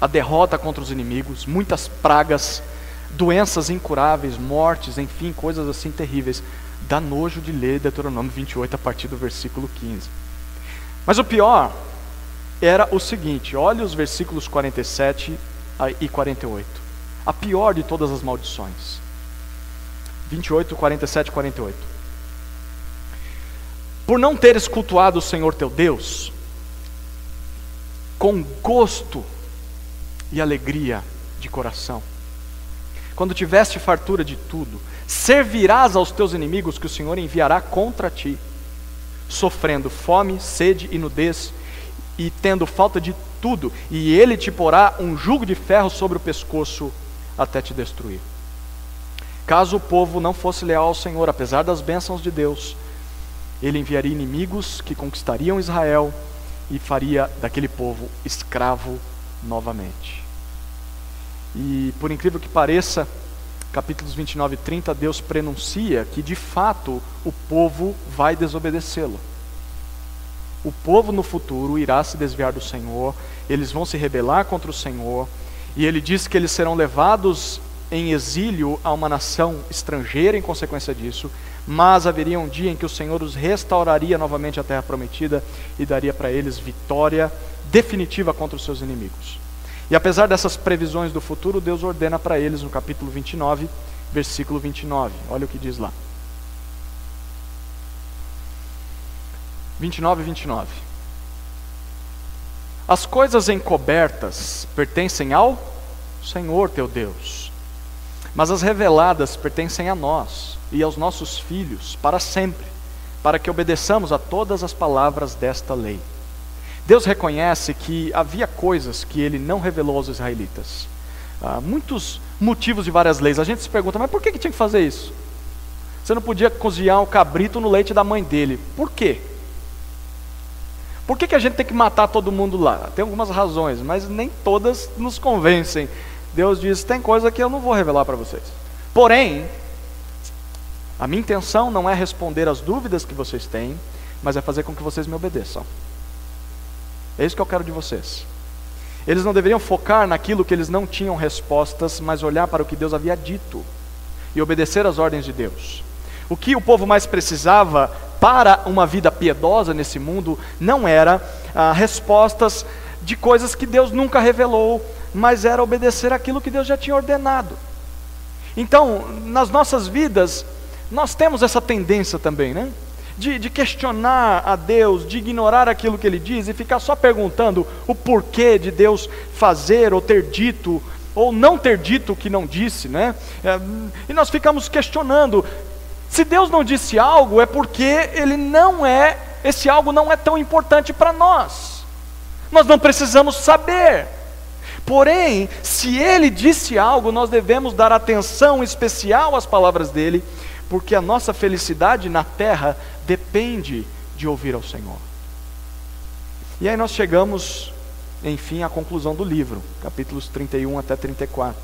a derrota contra os inimigos, muitas pragas, doenças incuráveis, mortes, enfim, coisas assim terríveis. Dá nojo de ler Deuteronômio 28 a partir do versículo 15. Mas o pior era o seguinte: olhe os versículos 47 e 48. A pior de todas as maldições. 28, 47 e 48. Por não teres cultuado o Senhor teu Deus, com gosto e alegria de coração. Quando tiveste fartura de tudo, servirás aos teus inimigos que o Senhor enviará contra ti, sofrendo fome, sede e nudez, e tendo falta de tudo, e ele te porá um jugo de ferro sobre o pescoço até te destruir. Caso o povo não fosse leal ao Senhor, apesar das bênçãos de Deus, ele enviaria inimigos que conquistariam Israel e faria daquele povo escravo novamente. E por incrível que pareça, capítulos 29 e 30, Deus prenuncia que de fato o povo vai desobedecê-lo. O povo no futuro irá se desviar do Senhor, eles vão se rebelar contra o Senhor, e ele diz que eles serão levados em exílio a uma nação estrangeira em consequência disso, mas haveria um dia em que o Senhor os restauraria novamente à terra prometida e daria para eles vitória definitiva contra os seus inimigos. E apesar dessas previsões do futuro, Deus ordena para eles, no capítulo 29, versículo 29. Olha o que diz lá. 29 e 29. As coisas encobertas pertencem ao Senhor teu Deus, mas as reveladas pertencem a nós e aos nossos filhos para sempre, para que obedeçamos a todas as palavras desta lei. Deus reconhece que havia coisas que ele não revelou aos israelitas. Há muitos motivos de várias leis. A gente se pergunta, mas por que, que tinha que fazer isso? Você não podia cozinhar o cabrito no leite da mãe dele. Por quê? Por que, que a gente tem que matar todo mundo lá? Tem algumas razões, mas nem todas nos convencem. Deus diz: tem coisa que eu não vou revelar para vocês. Porém, a minha intenção não é responder às dúvidas que vocês têm, mas é fazer com que vocês me obedeçam. É isso que eu quero de vocês. Eles não deveriam focar naquilo que eles não tinham respostas, mas olhar para o que Deus havia dito e obedecer às ordens de Deus. O que o povo mais precisava para uma vida piedosa nesse mundo não era ah, respostas de coisas que Deus nunca revelou, mas era obedecer aquilo que Deus já tinha ordenado. Então, nas nossas vidas, nós temos essa tendência também, né? De, de, questionar a Deus, de ignorar aquilo que Ele diz e ficar só perguntando o porquê de Deus fazer ou ter dito ou não ter dito o que não disse, né? É, e nós ficamos questionando. Se Deus não disse algo, é porque Ele não é, esse algo não é tão importante para nós. Nós não precisamos saber. Porém, se Ele disse algo, nós devemos dar atenção especial às palavras dele, porque a nossa felicidade na terra depende de ouvir ao Senhor. E aí nós chegamos, enfim, à conclusão do livro, capítulos 31 até 34.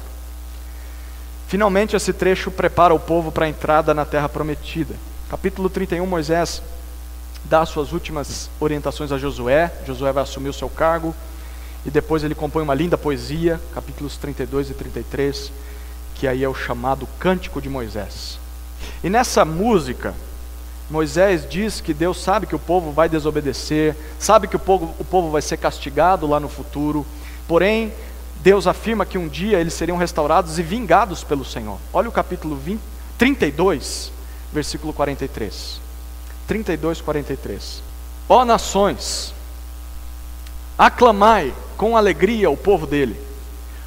Finalmente, esse trecho prepara o povo para a entrada na terra prometida. Capítulo 31, Moisés dá suas últimas orientações a Josué. Josué vai assumir o seu cargo. E depois ele compõe uma linda poesia, capítulos 32 e 33, que aí é o chamado Cântico de Moisés. E nessa música, Moisés diz que Deus sabe que o povo vai desobedecer, sabe que o povo, o povo vai ser castigado lá no futuro, porém, Deus afirma que um dia eles seriam restaurados e vingados pelo Senhor. Olha o capítulo 20, 32, versículo 43. 32, 43. Ó nações, aclamai com alegria o povo dele,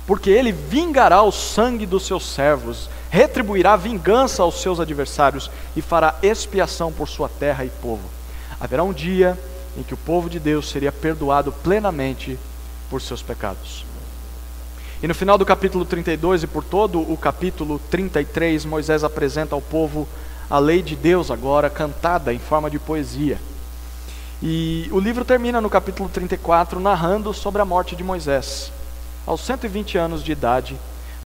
porque ele vingará o sangue dos seus servos retribuirá vingança aos seus adversários e fará expiação por sua terra e povo. Haverá um dia em que o povo de Deus seria perdoado plenamente por seus pecados. E no final do capítulo 32 e por todo o capítulo 33, Moisés apresenta ao povo a lei de Deus agora cantada em forma de poesia. E o livro termina no capítulo 34 narrando sobre a morte de Moisés. Aos 120 anos de idade,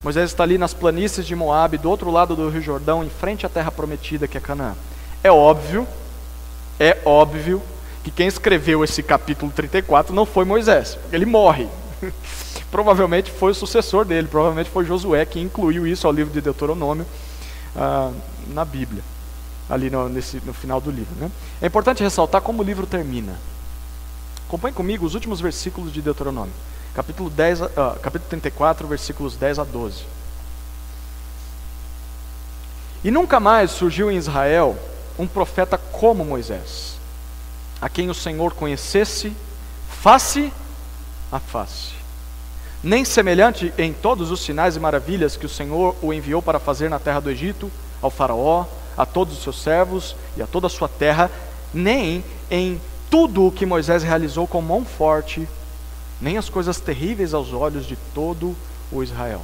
Moisés está ali nas planícies de Moabe, do outro lado do Rio Jordão, em frente à terra prometida que é Canaã. É óbvio, é óbvio que quem escreveu esse capítulo 34 não foi Moisés, ele morre. provavelmente foi o sucessor dele, provavelmente foi Josué que incluiu isso ao livro de Deuteronômio ah, na Bíblia, ali no, nesse, no final do livro. Né? É importante ressaltar como o livro termina. Acompanhe comigo os últimos versículos de Deuteronômio capítulo, 10, uh, capítulo 34, versículos 10 a 12. E nunca mais surgiu em Israel um profeta como Moisés, a quem o Senhor conhecesse face a face. Nem semelhante em todos os sinais e maravilhas que o Senhor o enviou para fazer na terra do Egito, ao Faraó, a todos os seus servos e a toda a sua terra, nem em tudo o que Moisés realizou com mão forte nem as coisas terríveis aos olhos de todo o Israel.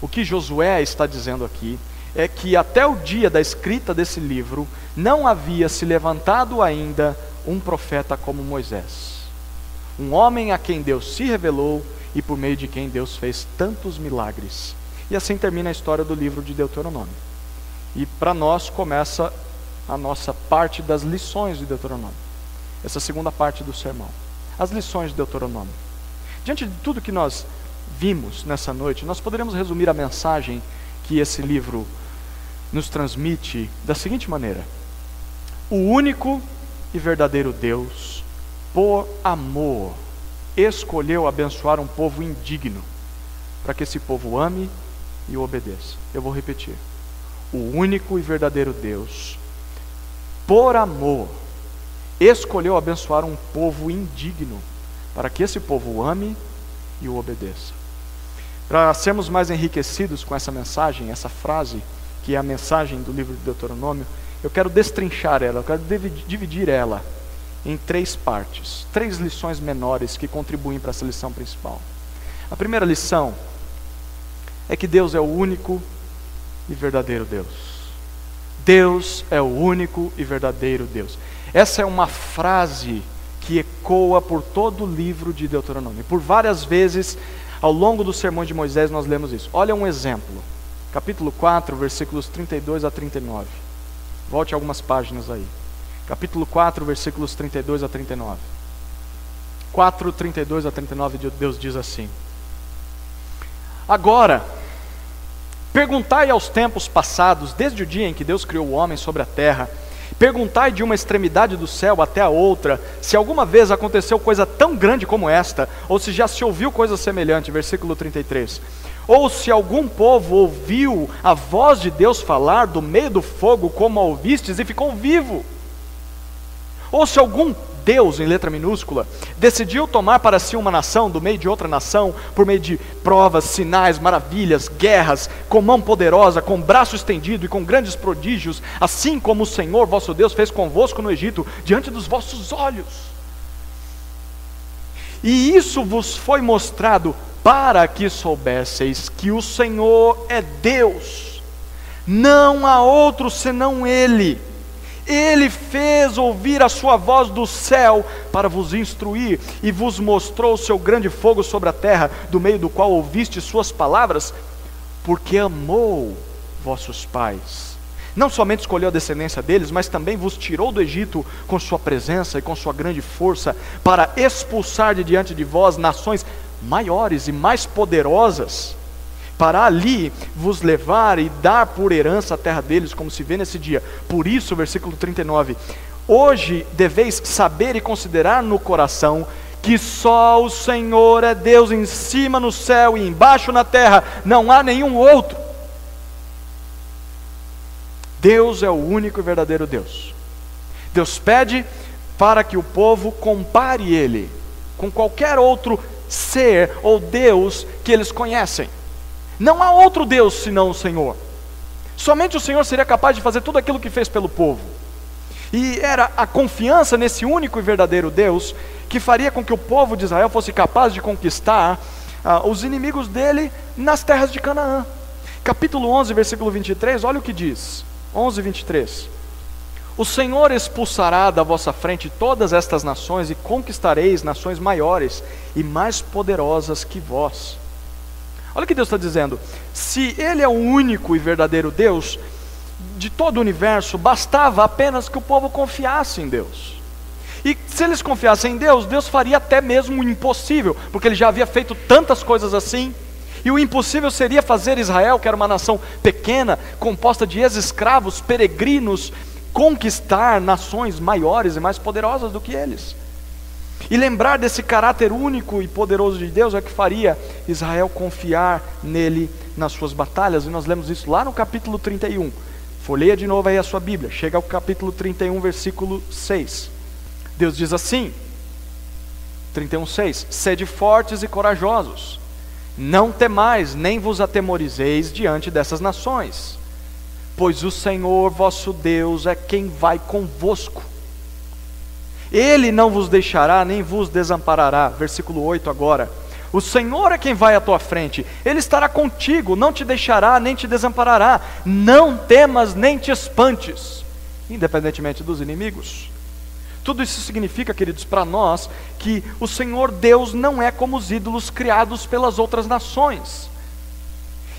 O que Josué está dizendo aqui é que até o dia da escrita desse livro não havia se levantado ainda um profeta como Moisés. Um homem a quem Deus se revelou e por meio de quem Deus fez tantos milagres. E assim termina a história do livro de Deuteronômio. E para nós começa a nossa parte das lições de Deuteronômio. Essa segunda parte do sermão as lições de Deuteronômio. Diante de tudo que nós vimos nessa noite, nós poderíamos resumir a mensagem que esse livro nos transmite da seguinte maneira: O único e verdadeiro Deus, por amor, escolheu abençoar um povo indigno, para que esse povo ame e o obedeça. Eu vou repetir. o único e verdadeiro Deus, por amor, escolheu abençoar um povo indigno, para que esse povo o ame e o obedeça. Para sermos mais enriquecidos com essa mensagem, essa frase, que é a mensagem do livro de Deuteronômio, eu quero destrinchar ela, eu quero dividir ela em três partes, três lições menores que contribuem para essa lição principal. A primeira lição é que Deus é o único e verdadeiro Deus. Deus é o único e verdadeiro Deus. Essa é uma frase que ecoa por todo o livro de Deuteronômio. Por várias vezes, ao longo do sermão de Moisés, nós lemos isso. Olha um exemplo. Capítulo 4, versículos 32 a 39. Volte algumas páginas aí. Capítulo 4, versículos 32 a 39. 4, 32 a 39, Deus diz assim: Agora, perguntai aos tempos passados, desde o dia em que Deus criou o homem sobre a terra, perguntai de uma extremidade do céu até a outra, se alguma vez aconteceu coisa tão grande como esta, ou se já se ouviu coisa semelhante, versículo 33. Ou se algum povo ouviu a voz de Deus falar do meio do fogo, como a ouvistes, e ficou vivo. Ou se algum Deus, em letra minúscula, decidiu tomar para si uma nação do meio de outra nação, por meio de provas, sinais, maravilhas, guerras, com mão poderosa, com braço estendido e com grandes prodígios, assim como o Senhor vosso Deus fez convosco no Egito, diante dos vossos olhos. E isso vos foi mostrado para que soubesseis que o Senhor é Deus, não há outro senão Ele ele fez ouvir a sua voz do céu para vos instruir e vos mostrou o seu grande fogo sobre a terra, do meio do qual ouviste suas palavras, porque amou vossos pais. Não somente escolheu a descendência deles, mas também vos tirou do Egito com sua presença e com sua grande força, para expulsar de diante de vós nações maiores e mais poderosas para ali vos levar e dar por herança a terra deles, como se vê nesse dia. Por isso, versículo 39: Hoje deveis saber e considerar no coração que só o Senhor é Deus em cima no céu e embaixo na terra, não há nenhum outro. Deus é o único e verdadeiro Deus. Deus pede para que o povo compare ele com qualquer outro ser ou Deus que eles conhecem. Não há outro Deus senão o Senhor. Somente o Senhor seria capaz de fazer tudo aquilo que fez pelo povo. E era a confiança nesse único e verdadeiro Deus que faria com que o povo de Israel fosse capaz de conquistar ah, os inimigos dele nas terras de Canaã. Capítulo 11, versículo 23, olha o que diz. 11, 23. O Senhor expulsará da vossa frente todas estas nações e conquistareis nações maiores e mais poderosas que vós. Olha o que Deus está dizendo. Se Ele é o único e verdadeiro Deus de todo o universo, bastava apenas que o povo confiasse em Deus. E se eles confiassem em Deus, Deus faria até mesmo o impossível, porque Ele já havia feito tantas coisas assim. E o impossível seria fazer Israel, que era uma nação pequena, composta de ex-escravos, peregrinos, conquistar nações maiores e mais poderosas do que eles. E lembrar desse caráter único e poderoso de Deus é que faria Israel confiar nele nas suas batalhas, e nós lemos isso lá no capítulo 31. Folheia de novo aí a sua Bíblia, chega ao capítulo 31, versículo 6. Deus diz assim: 31:6 Sede fortes e corajosos, não temais, nem vos atemorizeis diante dessas nações, pois o Senhor vosso Deus é quem vai convosco ele não vos deixará nem vos desamparará. Versículo 8 agora. O Senhor é quem vai à tua frente, Ele estará contigo, não te deixará nem te desamparará. Não temas nem te espantes, independentemente dos inimigos. Tudo isso significa, queridos, para nós, que o Senhor Deus não é como os ídolos criados pelas outras nações.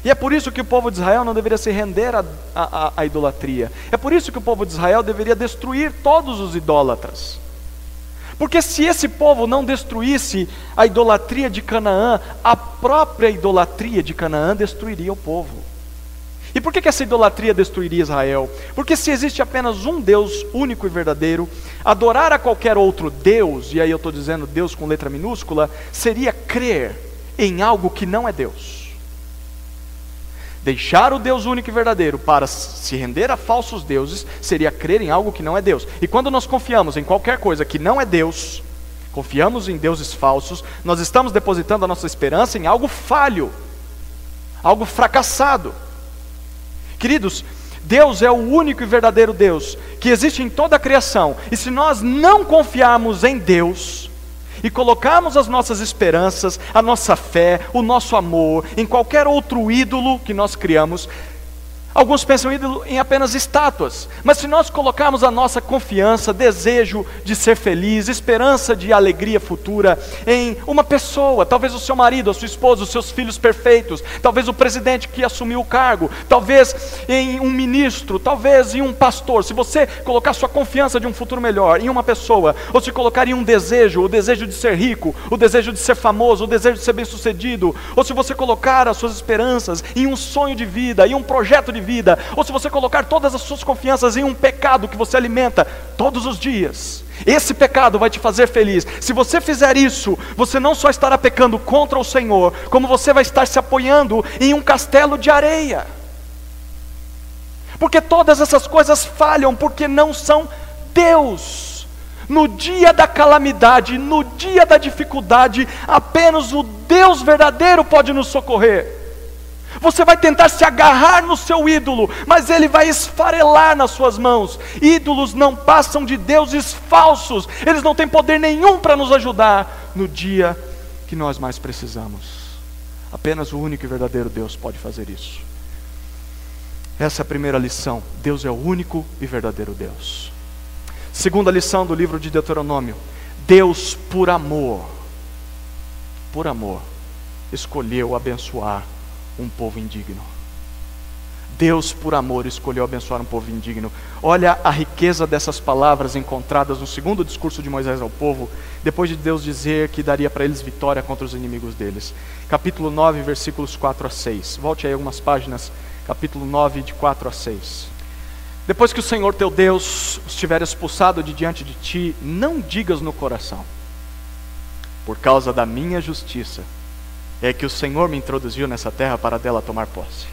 E é por isso que o povo de Israel não deveria se render à idolatria. É por isso que o povo de Israel deveria destruir todos os idólatras. Porque se esse povo não destruísse a idolatria de Canaã, a própria idolatria de Canaã destruiria o povo. E por que, que essa idolatria destruiria Israel? Porque se existe apenas um Deus único e verdadeiro, adorar a qualquer outro Deus, e aí eu estou dizendo Deus com letra minúscula, seria crer em algo que não é Deus. Deixar o Deus único e verdadeiro para se render a falsos deuses seria crer em algo que não é Deus. E quando nós confiamos em qualquer coisa que não é Deus, confiamos em deuses falsos, nós estamos depositando a nossa esperança em algo falho, algo fracassado. Queridos, Deus é o único e verdadeiro Deus que existe em toda a criação. E se nós não confiarmos em Deus e colocarmos as nossas esperanças, a nossa fé, o nosso amor em qualquer outro ídolo que nós criamos, Alguns pensam em apenas estátuas, mas se nós colocarmos a nossa confiança, desejo de ser feliz, esperança de alegria futura em uma pessoa, talvez o seu marido, a sua esposa, os seus filhos perfeitos, talvez o presidente que assumiu o cargo, talvez em um ministro, talvez em um pastor, se você colocar sua confiança de um futuro melhor em uma pessoa, ou se colocar em um desejo, o desejo de ser rico, o desejo de ser famoso, o desejo de ser bem-sucedido, ou se você colocar as suas esperanças em um sonho de vida, em um projeto de de vida, ou se você colocar todas as suas confianças em um pecado que você alimenta todos os dias, esse pecado vai te fazer feliz. Se você fizer isso, você não só estará pecando contra o Senhor, como você vai estar se apoiando em um castelo de areia. Porque todas essas coisas falham, porque não são Deus. No dia da calamidade, no dia da dificuldade, apenas o Deus verdadeiro pode nos socorrer. Você vai tentar se agarrar no seu ídolo, mas ele vai esfarelar nas suas mãos. Ídolos não passam de deuses falsos, eles não têm poder nenhum para nos ajudar no dia que nós mais precisamos. Apenas o único e verdadeiro Deus pode fazer isso. Essa é a primeira lição: Deus é o único e verdadeiro Deus. Segunda lição do livro de Deuteronômio: Deus, por amor, por amor, escolheu abençoar um povo indigno. Deus, por amor, escolheu abençoar um povo indigno. Olha a riqueza dessas palavras encontradas no segundo discurso de Moisés ao povo, depois de Deus dizer que daria para eles vitória contra os inimigos deles. Capítulo 9, versículos 4 a 6. Volte aí algumas páginas, capítulo 9, de 4 a 6. Depois que o Senhor teu Deus os tiver expulsado de diante de ti, não digas no coração, por causa da minha justiça é que o Senhor me introduziu nessa terra para dela tomar posse.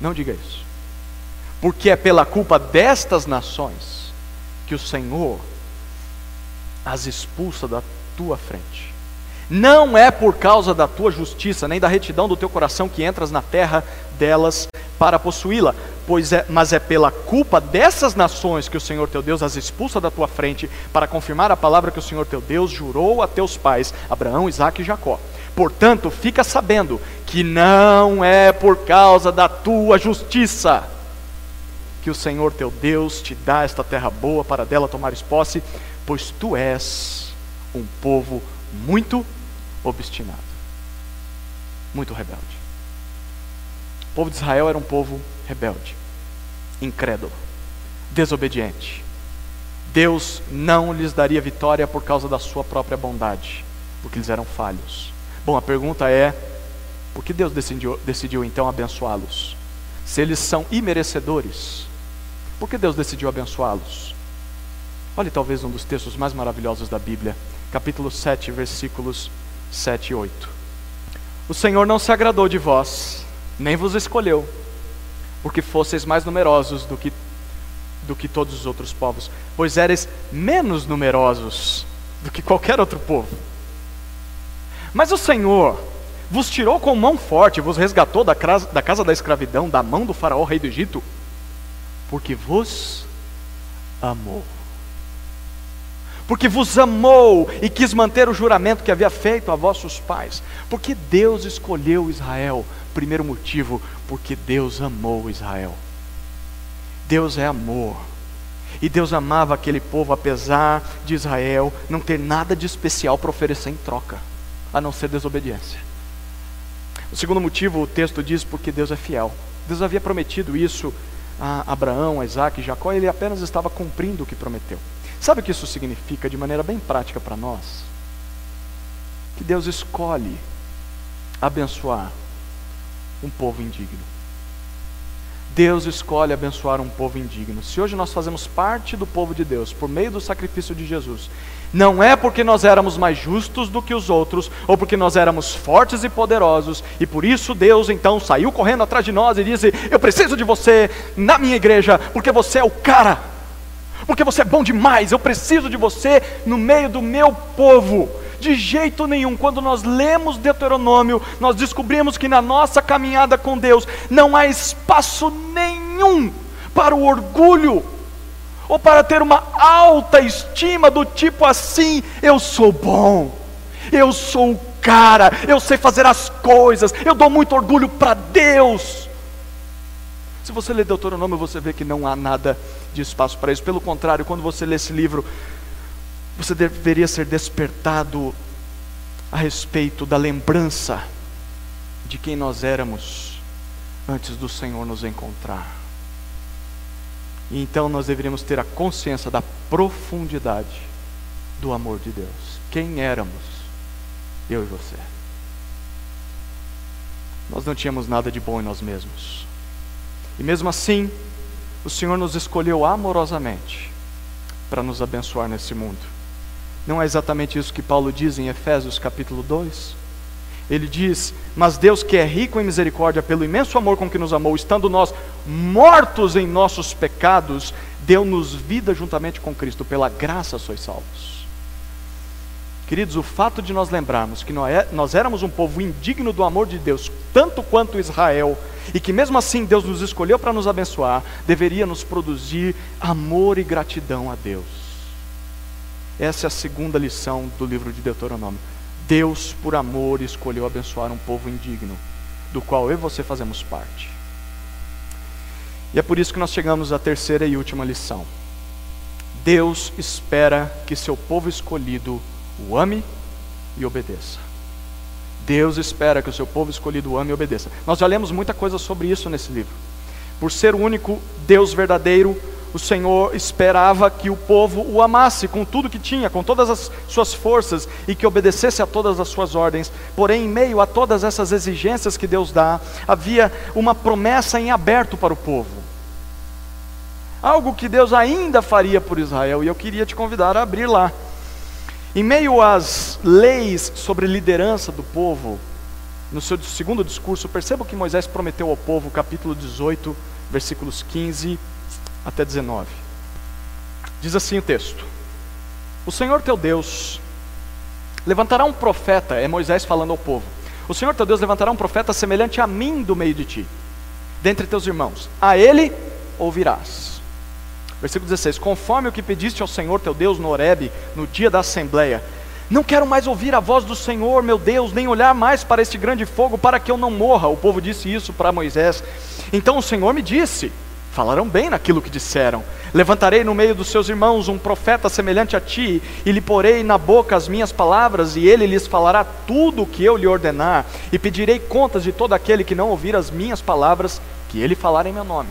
Não diga isso. Porque é pela culpa destas nações que o Senhor as expulsa da tua frente. Não é por causa da tua justiça, nem da retidão do teu coração que entras na terra delas para possuí-la, pois é, mas é pela culpa dessas nações que o Senhor teu Deus as expulsa da tua frente, para confirmar a palavra que o Senhor teu Deus jurou a teus pais, Abraão, Isaque e Jacó. Portanto, fica sabendo que não é por causa da tua justiça que o Senhor teu Deus te dá esta terra boa para dela tomares posse, pois tu és um povo muito obstinado, muito rebelde. O povo de Israel era um povo rebelde, incrédulo, desobediente. Deus não lhes daria vitória por causa da sua própria bondade, porque eles eram falhos. Bom, a pergunta é: por que Deus decidiu, decidiu então abençoá-los? Se eles são imerecedores, por que Deus decidiu abençoá-los? Olhe talvez um dos textos mais maravilhosos da Bíblia, capítulo 7, versículos 7 e 8. O Senhor não se agradou de vós, nem vos escolheu, porque fosseis mais numerosos do que, do que todos os outros povos, pois eres menos numerosos do que qualquer outro povo. Mas o Senhor vos tirou com mão forte, vos resgatou da casa, da casa da escravidão, da mão do faraó, rei do Egito, porque vos amou. Porque vos amou e quis manter o juramento que havia feito a vossos pais. Porque Deus escolheu Israel. Primeiro motivo, porque Deus amou Israel. Deus é amor. E Deus amava aquele povo, apesar de Israel não ter nada de especial para oferecer em troca a não ser desobediência. O segundo motivo, o texto diz porque Deus é fiel. Deus havia prometido isso a Abraão, a Isaac Jacó, ele apenas estava cumprindo o que prometeu. Sabe o que isso significa de maneira bem prática para nós? Que Deus escolhe abençoar um povo indigno. Deus escolhe abençoar um povo indigno. Se hoje nós fazemos parte do povo de Deus por meio do sacrifício de Jesus, não é porque nós éramos mais justos do que os outros, ou porque nós éramos fortes e poderosos, e por isso Deus então saiu correndo atrás de nós e disse: Eu preciso de você na minha igreja, porque você é o cara, porque você é bom demais, eu preciso de você no meio do meu povo. De jeito nenhum, quando nós lemos Deuteronômio, nós descobrimos que na nossa caminhada com Deus não há espaço nenhum para o orgulho, ou para ter uma alta estima do tipo assim: eu sou bom, eu sou o cara, eu sei fazer as coisas, eu dou muito orgulho para Deus. Se você ler Deuteronômio, você vê que não há nada de espaço para isso. Pelo contrário, quando você lê esse livro, você deveria ser despertado a respeito da lembrança de quem nós éramos antes do Senhor nos encontrar. E então nós deveríamos ter a consciência da profundidade do amor de Deus. Quem éramos, eu e você. Nós não tínhamos nada de bom em nós mesmos. E mesmo assim, o Senhor nos escolheu amorosamente para nos abençoar nesse mundo. Não é exatamente isso que Paulo diz em Efésios capítulo 2? Ele diz: Mas Deus, que é rico em misericórdia, pelo imenso amor com que nos amou, estando nós mortos em nossos pecados, deu-nos vida juntamente com Cristo, pela graça sois salvos. Queridos, o fato de nós lembrarmos que nós éramos um povo indigno do amor de Deus, tanto quanto Israel, e que mesmo assim Deus nos escolheu para nos abençoar, deveria nos produzir amor e gratidão a Deus. Essa é a segunda lição do livro de Deuteronômio. Deus, por amor, escolheu abençoar um povo indigno, do qual eu e você fazemos parte. E é por isso que nós chegamos à terceira e última lição. Deus espera que seu povo escolhido o ame e obedeça. Deus espera que o seu povo escolhido o ame e obedeça. Nós já lemos muita coisa sobre isso nesse livro. Por ser o único Deus verdadeiro, o Senhor esperava que o povo o amasse com tudo que tinha, com todas as suas forças e que obedecesse a todas as suas ordens. Porém, em meio a todas essas exigências que Deus dá, havia uma promessa em aberto para o povo. Algo que Deus ainda faria por Israel, e eu queria te convidar a abrir lá. Em meio às leis sobre liderança do povo, no seu segundo discurso, perceba o que Moisés prometeu ao povo, capítulo 18, versículos 15 até 19. Diz assim o texto: O Senhor teu Deus levantará um profeta, é Moisés falando ao povo. O Senhor teu Deus levantará um profeta semelhante a mim do meio de ti, dentre teus irmãos. A ele ouvirás. Versículo 16: Conforme o que pediste ao Senhor teu Deus no Horebe, no dia da assembleia, não quero mais ouvir a voz do Senhor, meu Deus, nem olhar mais para este grande fogo, para que eu não morra. O povo disse isso para Moisés. Então o Senhor me disse: Falarão bem naquilo que disseram. Levantarei no meio dos seus irmãos um profeta semelhante a ti, e lhe porei na boca as minhas palavras, e ele lhes falará tudo o que eu lhe ordenar, e pedirei contas de todo aquele que não ouvir as minhas palavras, que ele falar em meu nome.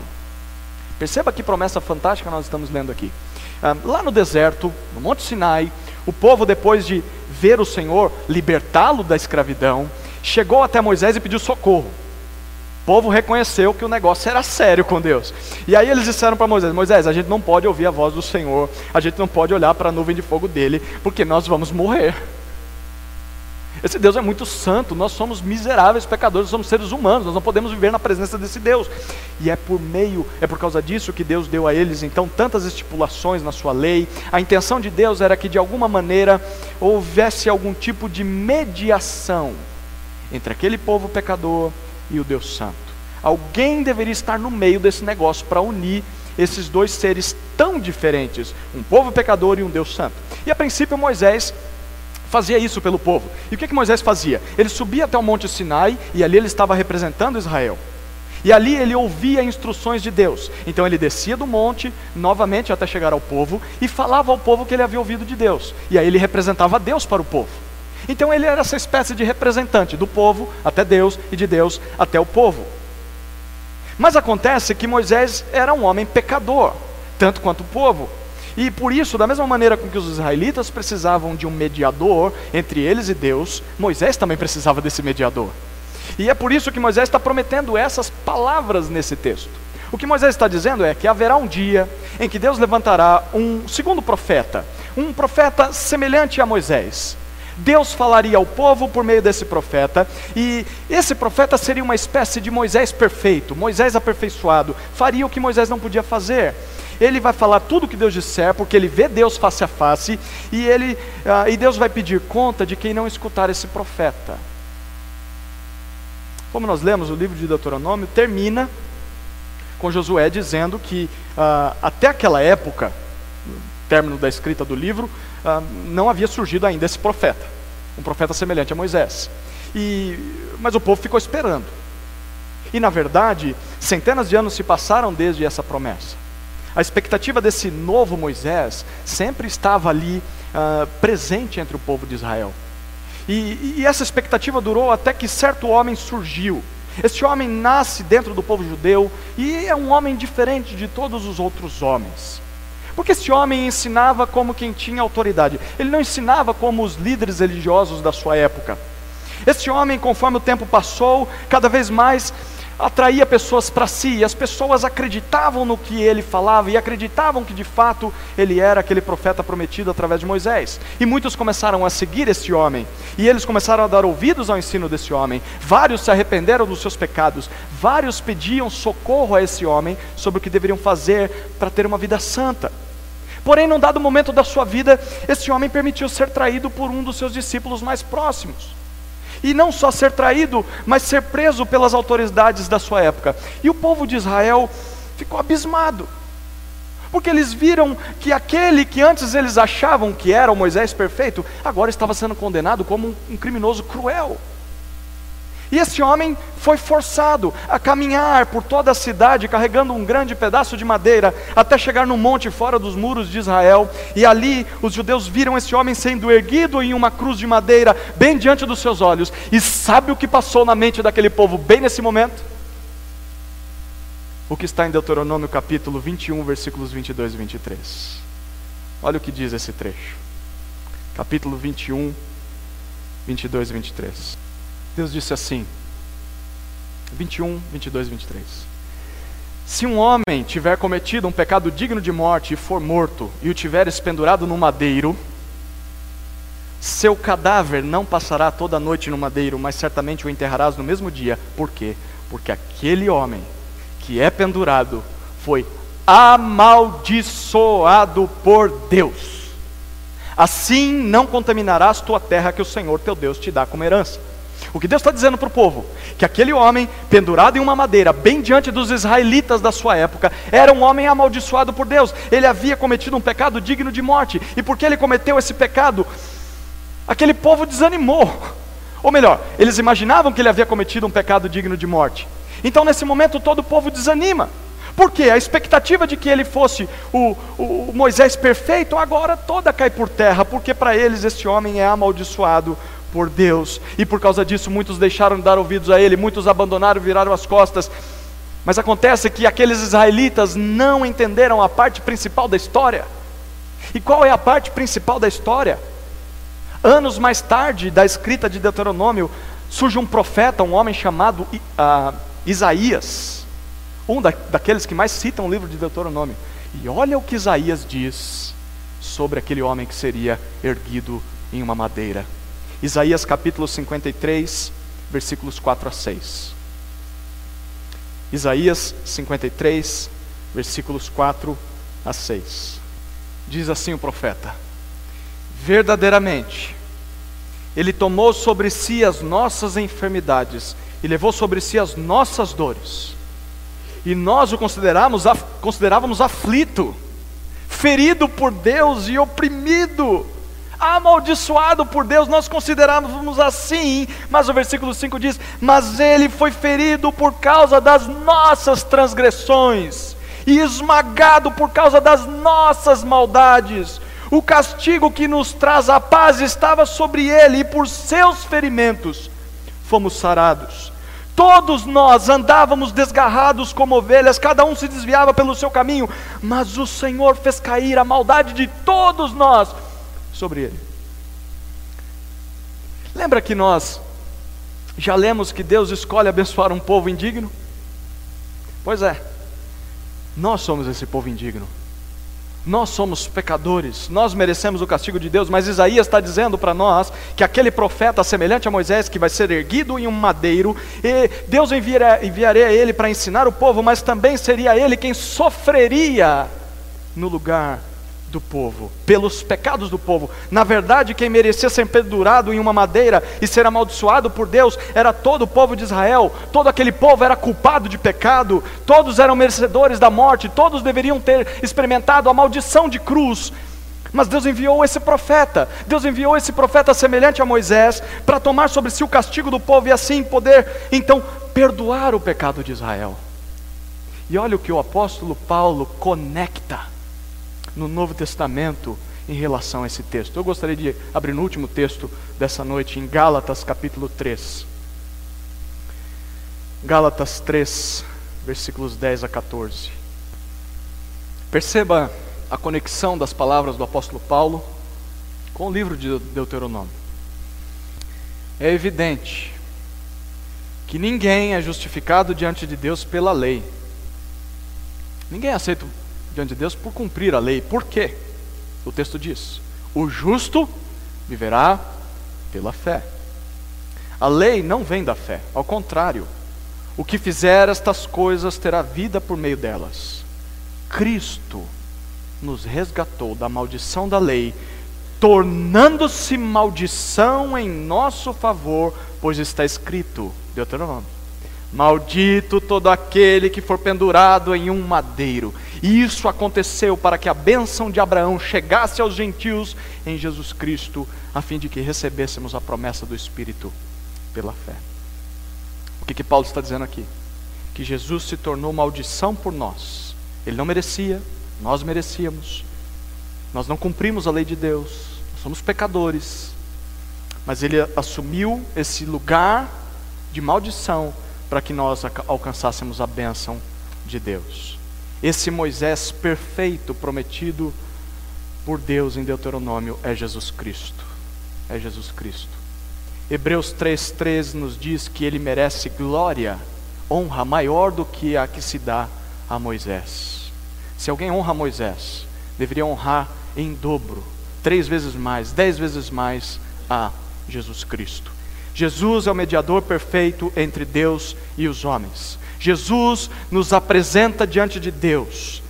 Perceba que promessa fantástica nós estamos lendo aqui. Ah, lá no deserto, no Monte Sinai, o povo, depois de ver o Senhor libertá-lo da escravidão, chegou até Moisés e pediu socorro povo reconheceu que o negócio era sério com Deus. E aí eles disseram para Moisés: Moisés, a gente não pode ouvir a voz do Senhor, a gente não pode olhar para a nuvem de fogo dele, porque nós vamos morrer. Esse Deus é muito santo, nós somos miseráveis pecadores, somos seres humanos, nós não podemos viver na presença desse Deus. E é por meio, é por causa disso que Deus deu a eles então tantas estipulações na sua lei. A intenção de Deus era que de alguma maneira houvesse algum tipo de mediação entre aquele povo pecador e o Deus Santo. Alguém deveria estar no meio desse negócio para unir esses dois seres tão diferentes, um povo pecador e um Deus Santo. E a princípio Moisés fazia isso pelo povo. E o que, que Moisés fazia? Ele subia até o Monte Sinai e ali ele estava representando Israel. E ali ele ouvia instruções de Deus. Então ele descia do monte, novamente até chegar ao povo, e falava ao povo que ele havia ouvido de Deus. E aí ele representava Deus para o povo. Então ele era essa espécie de representante do povo até Deus e de Deus até o povo. Mas acontece que Moisés era um homem pecador, tanto quanto o povo. E por isso, da mesma maneira com que os israelitas precisavam de um mediador entre eles e Deus, Moisés também precisava desse mediador. E é por isso que Moisés está prometendo essas palavras nesse texto. O que Moisés está dizendo é que haverá um dia em que Deus levantará um segundo profeta, um profeta semelhante a Moisés. Deus falaria ao povo por meio desse profeta, e esse profeta seria uma espécie de Moisés perfeito, Moisés aperfeiçoado, faria o que Moisés não podia fazer. Ele vai falar tudo o que Deus disser, porque ele vê Deus face a face, e, ele, ah, e Deus vai pedir conta de quem não escutar esse profeta. Como nós lemos o livro de Deuteronômio, termina com Josué dizendo que ah, até aquela época, término da escrita do livro, ah, não havia surgido ainda esse profeta, um profeta semelhante a Moisés. E, mas o povo ficou esperando. E na verdade, centenas de anos se passaram desde essa promessa. A expectativa desse novo Moisés sempre estava ali ah, presente entre o povo de Israel. E, e essa expectativa durou até que certo homem surgiu. Este homem nasce dentro do povo judeu e é um homem diferente de todos os outros homens. Porque esse homem ensinava como quem tinha autoridade, ele não ensinava como os líderes religiosos da sua época. Este homem, conforme o tempo passou, cada vez mais atraía pessoas para si, e as pessoas acreditavam no que ele falava e acreditavam que de fato ele era aquele profeta prometido através de Moisés. E muitos começaram a seguir esse homem, e eles começaram a dar ouvidos ao ensino desse homem. Vários se arrependeram dos seus pecados, vários pediam socorro a esse homem sobre o que deveriam fazer para ter uma vida santa. Porém, num dado momento da sua vida, esse homem permitiu ser traído por um dos seus discípulos mais próximos. E não só ser traído, mas ser preso pelas autoridades da sua época. E o povo de Israel ficou abismado. Porque eles viram que aquele que antes eles achavam que era o Moisés perfeito, agora estava sendo condenado como um criminoso cruel. E esse homem foi forçado a caminhar por toda a cidade carregando um grande pedaço de madeira até chegar no monte fora dos muros de Israel. E ali os judeus viram esse homem sendo erguido em uma cruz de madeira bem diante dos seus olhos. E sabe o que passou na mente daquele povo bem nesse momento? O que está em Deuteronômio capítulo 21, versículos 22 e 23. Olha o que diz esse trecho. Capítulo 21, 22 e 23. Deus disse assim, 21, 22, 23. Se um homem tiver cometido um pecado digno de morte e for morto, e o tiveres pendurado no madeiro, seu cadáver não passará toda a noite no madeiro, mas certamente o enterrarás no mesmo dia. Por quê? Porque aquele homem que é pendurado foi amaldiçoado por Deus. Assim não contaminarás tua terra que o Senhor teu Deus te dá como herança. O que Deus está dizendo para o povo? Que aquele homem, pendurado em uma madeira, bem diante dos israelitas da sua época, era um homem amaldiçoado por Deus. Ele havia cometido um pecado digno de morte. E porque ele cometeu esse pecado, aquele povo desanimou. Ou melhor, eles imaginavam que ele havia cometido um pecado digno de morte. Então, nesse momento, todo o povo desanima. Por quê? A expectativa de que ele fosse o, o Moisés perfeito agora toda cai por terra, porque para eles este homem é amaldiçoado por Deus, e por causa disso muitos deixaram de dar ouvidos a Ele, muitos abandonaram, viraram as costas. Mas acontece que aqueles israelitas não entenderam a parte principal da história. E qual é a parte principal da história? Anos mais tarde, da escrita de Deuteronômio, surge um profeta, um homem chamado uh, Isaías, um da, daqueles que mais citam o livro de Deuteronômio. E olha o que Isaías diz sobre aquele homem que seria erguido em uma madeira. Isaías capítulo 53, versículos 4 a 6. Isaías 53, versículos 4 a 6. Diz assim o profeta: Verdadeiramente, Ele tomou sobre si as nossas enfermidades e levou sobre si as nossas dores. E nós o considerávamos, aflito, ferido por Deus e oprimido amaldiçoado por Deus, nós considerávamos assim, mas o versículo 5 diz: Mas ele foi ferido por causa das nossas transgressões, e esmagado por causa das nossas maldades. O castigo que nos traz a paz estava sobre ele, e por seus ferimentos fomos sarados. Todos nós andávamos desgarrados como ovelhas, cada um se desviava pelo seu caminho, mas o Senhor fez cair a maldade de todos nós sobre ele. Lembra que nós já lemos que Deus escolhe abençoar um povo indigno? Pois é, Nós somos esse povo indigno. Nós somos pecadores, nós merecemos o castigo de Deus, mas Isaías está dizendo para nós que aquele profeta semelhante a Moisés, que vai ser erguido em um madeiro, e Deus enviaria, enviaria ele para ensinar o povo, mas também seria ele quem sofreria no lugar do povo, pelos pecados do povo. Na verdade, quem merecia ser pendurado em uma madeira e ser amaldiçoado por Deus era todo o povo de Israel. Todo aquele povo era culpado de pecado, todos eram merecedores da morte, todos deveriam ter experimentado a maldição de cruz. Mas Deus enviou esse profeta, Deus enviou esse profeta semelhante a Moisés para tomar sobre si o castigo do povo e assim poder então perdoar o pecado de Israel. E olha o que o apóstolo Paulo conecta no Novo Testamento em relação a esse texto. Eu gostaria de abrir no último texto dessa noite, em Gálatas capítulo 3. Gálatas 3, versículos 10 a 14. Perceba a conexão das palavras do apóstolo Paulo com o livro de Deuteronômio. É evidente que ninguém é justificado diante de Deus pela lei. Ninguém aceita diante de Deus por cumprir a lei. Por quê? O texto diz: o justo viverá pela fé. A lei não vem da fé, ao contrário, o que fizer estas coisas terá vida por meio delas. Cristo nos resgatou da maldição da lei, tornando-se maldição em nosso favor, pois está escrito, Deuteronômio Maldito todo aquele que for pendurado em um madeiro. E isso aconteceu para que a bênção de Abraão chegasse aos gentios em Jesus Cristo, a fim de que recebêssemos a promessa do Espírito pela fé. O que, que Paulo está dizendo aqui? Que Jesus se tornou maldição por nós. Ele não merecia, nós merecíamos. Nós não cumprimos a lei de Deus, nós somos pecadores. Mas ele assumiu esse lugar de maldição para que nós alcançássemos a bênção de Deus. Esse Moisés perfeito prometido por Deus em Deuteronômio é Jesus Cristo. É Jesus Cristo. Hebreus 3,13 nos diz que ele merece glória, honra maior do que a que se dá a Moisés. Se alguém honra Moisés, deveria honrar em dobro, três vezes mais, dez vezes mais a Jesus Cristo. Jesus é o mediador perfeito entre Deus e os homens. Jesus nos apresenta diante de Deus.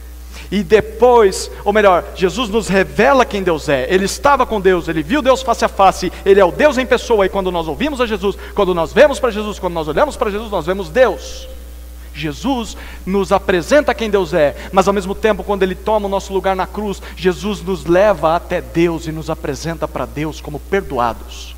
E depois, ou melhor, Jesus nos revela quem Deus é. Ele estava com Deus, ele viu Deus face a face, ele é o Deus em pessoa. E quando nós ouvimos a Jesus, quando nós vemos para Jesus, quando nós olhamos para Jesus, nós vemos Deus. Jesus nos apresenta quem Deus é, mas ao mesmo tempo, quando Ele toma o nosso lugar na cruz, Jesus nos leva até Deus e nos apresenta para Deus como perdoados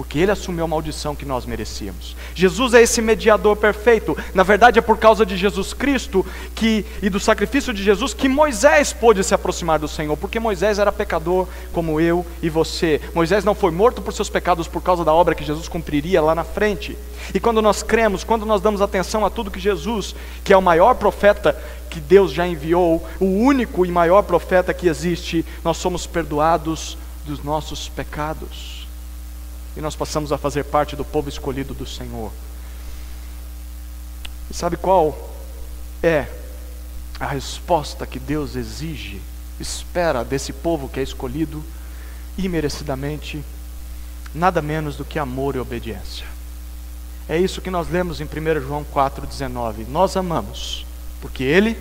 porque ele assumiu a maldição que nós merecíamos. Jesus é esse mediador perfeito. Na verdade, é por causa de Jesus Cristo que e do sacrifício de Jesus que Moisés pôde se aproximar do Senhor, porque Moisés era pecador como eu e você. Moisés não foi morto por seus pecados por causa da obra que Jesus cumpriria lá na frente. E quando nós cremos, quando nós damos atenção a tudo que Jesus, que é o maior profeta que Deus já enviou, o único e maior profeta que existe, nós somos perdoados dos nossos pecados e nós passamos a fazer parte do povo escolhido do Senhor. E sabe qual é a resposta que Deus exige, espera desse povo que é escolhido imerecidamente? Nada menos do que amor e obediência. É isso que nós lemos em 1 João 4,19. Nós amamos, porque Ele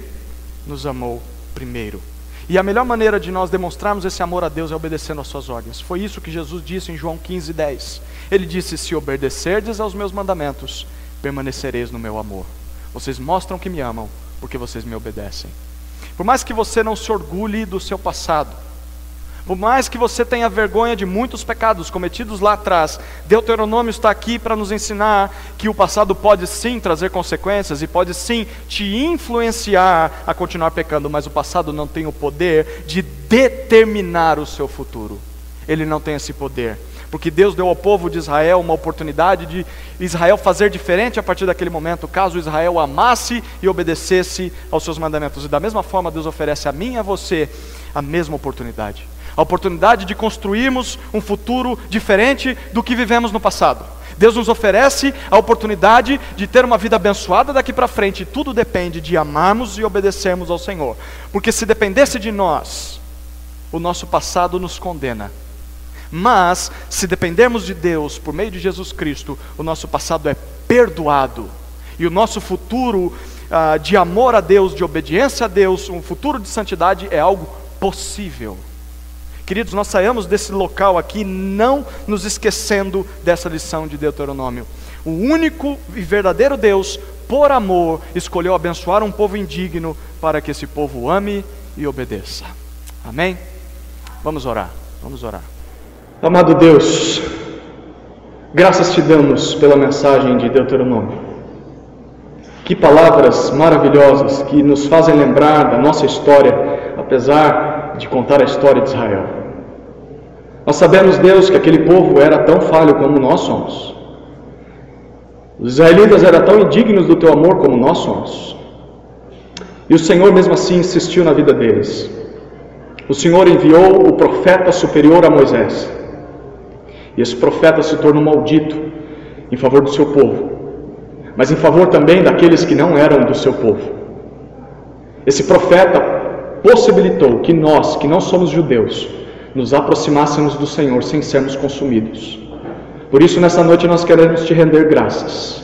nos amou primeiro. E a melhor maneira de nós demonstrarmos esse amor a Deus é obedecendo às suas ordens. Foi isso que Jesus disse em João 15, 10. Ele disse: Se obedecerdes aos meus mandamentos, permanecereis no meu amor. Vocês mostram que me amam, porque vocês me obedecem. Por mais que você não se orgulhe do seu passado, por mais que você tenha vergonha de muitos pecados cometidos lá atrás, Deuteronômio está aqui para nos ensinar que o passado pode sim trazer consequências e pode sim te influenciar a continuar pecando, mas o passado não tem o poder de determinar o seu futuro. Ele não tem esse poder. Porque Deus deu ao povo de Israel uma oportunidade de Israel fazer diferente a partir daquele momento, caso Israel amasse e obedecesse aos seus mandamentos. E da mesma forma, Deus oferece a mim e a você a mesma oportunidade a oportunidade de construirmos um futuro diferente do que vivemos no passado. Deus nos oferece a oportunidade de ter uma vida abençoada daqui para frente. Tudo depende de amarmos e obedecermos ao Senhor. Porque se dependesse de nós, o nosso passado nos condena. Mas, se dependermos de Deus por meio de Jesus Cristo, o nosso passado é perdoado. E o nosso futuro ah, de amor a Deus, de obediência a Deus, um futuro de santidade é algo possível. Queridos, nós saímos desse local aqui não nos esquecendo dessa lição de Deuteronômio. O único e verdadeiro Deus, por amor, escolheu abençoar um povo indigno para que esse povo ame e obedeça. Amém? Vamos orar, vamos orar. Amado Deus, graças te damos pela mensagem de Deuteronômio. Que palavras maravilhosas que nos fazem lembrar da nossa história, apesar de contar a história de Israel. Nós sabemos, Deus, que aquele povo era tão falho como nós somos. Os israelitas eram tão indignos do teu amor como nós somos. E o Senhor, mesmo assim, insistiu na vida deles. O Senhor enviou o profeta superior a Moisés. E esse profeta se tornou maldito em favor do seu povo, mas em favor também daqueles que não eram do seu povo. Esse profeta possibilitou que nós, que não somos judeus, nos aproximássemos do Senhor sem sermos consumidos. Por isso, nessa noite, nós queremos te render graças.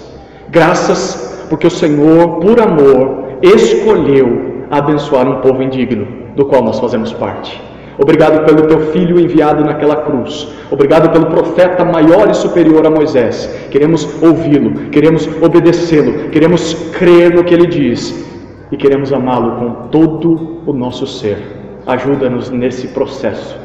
Graças porque o Senhor, por amor, escolheu abençoar um povo indigno, do qual nós fazemos parte. Obrigado pelo teu filho enviado naquela cruz. Obrigado pelo profeta maior e superior a Moisés. Queremos ouvi-lo, queremos obedecê-lo, queremos crer no que ele diz e queremos amá-lo com todo o nosso ser. Ajuda-nos nesse processo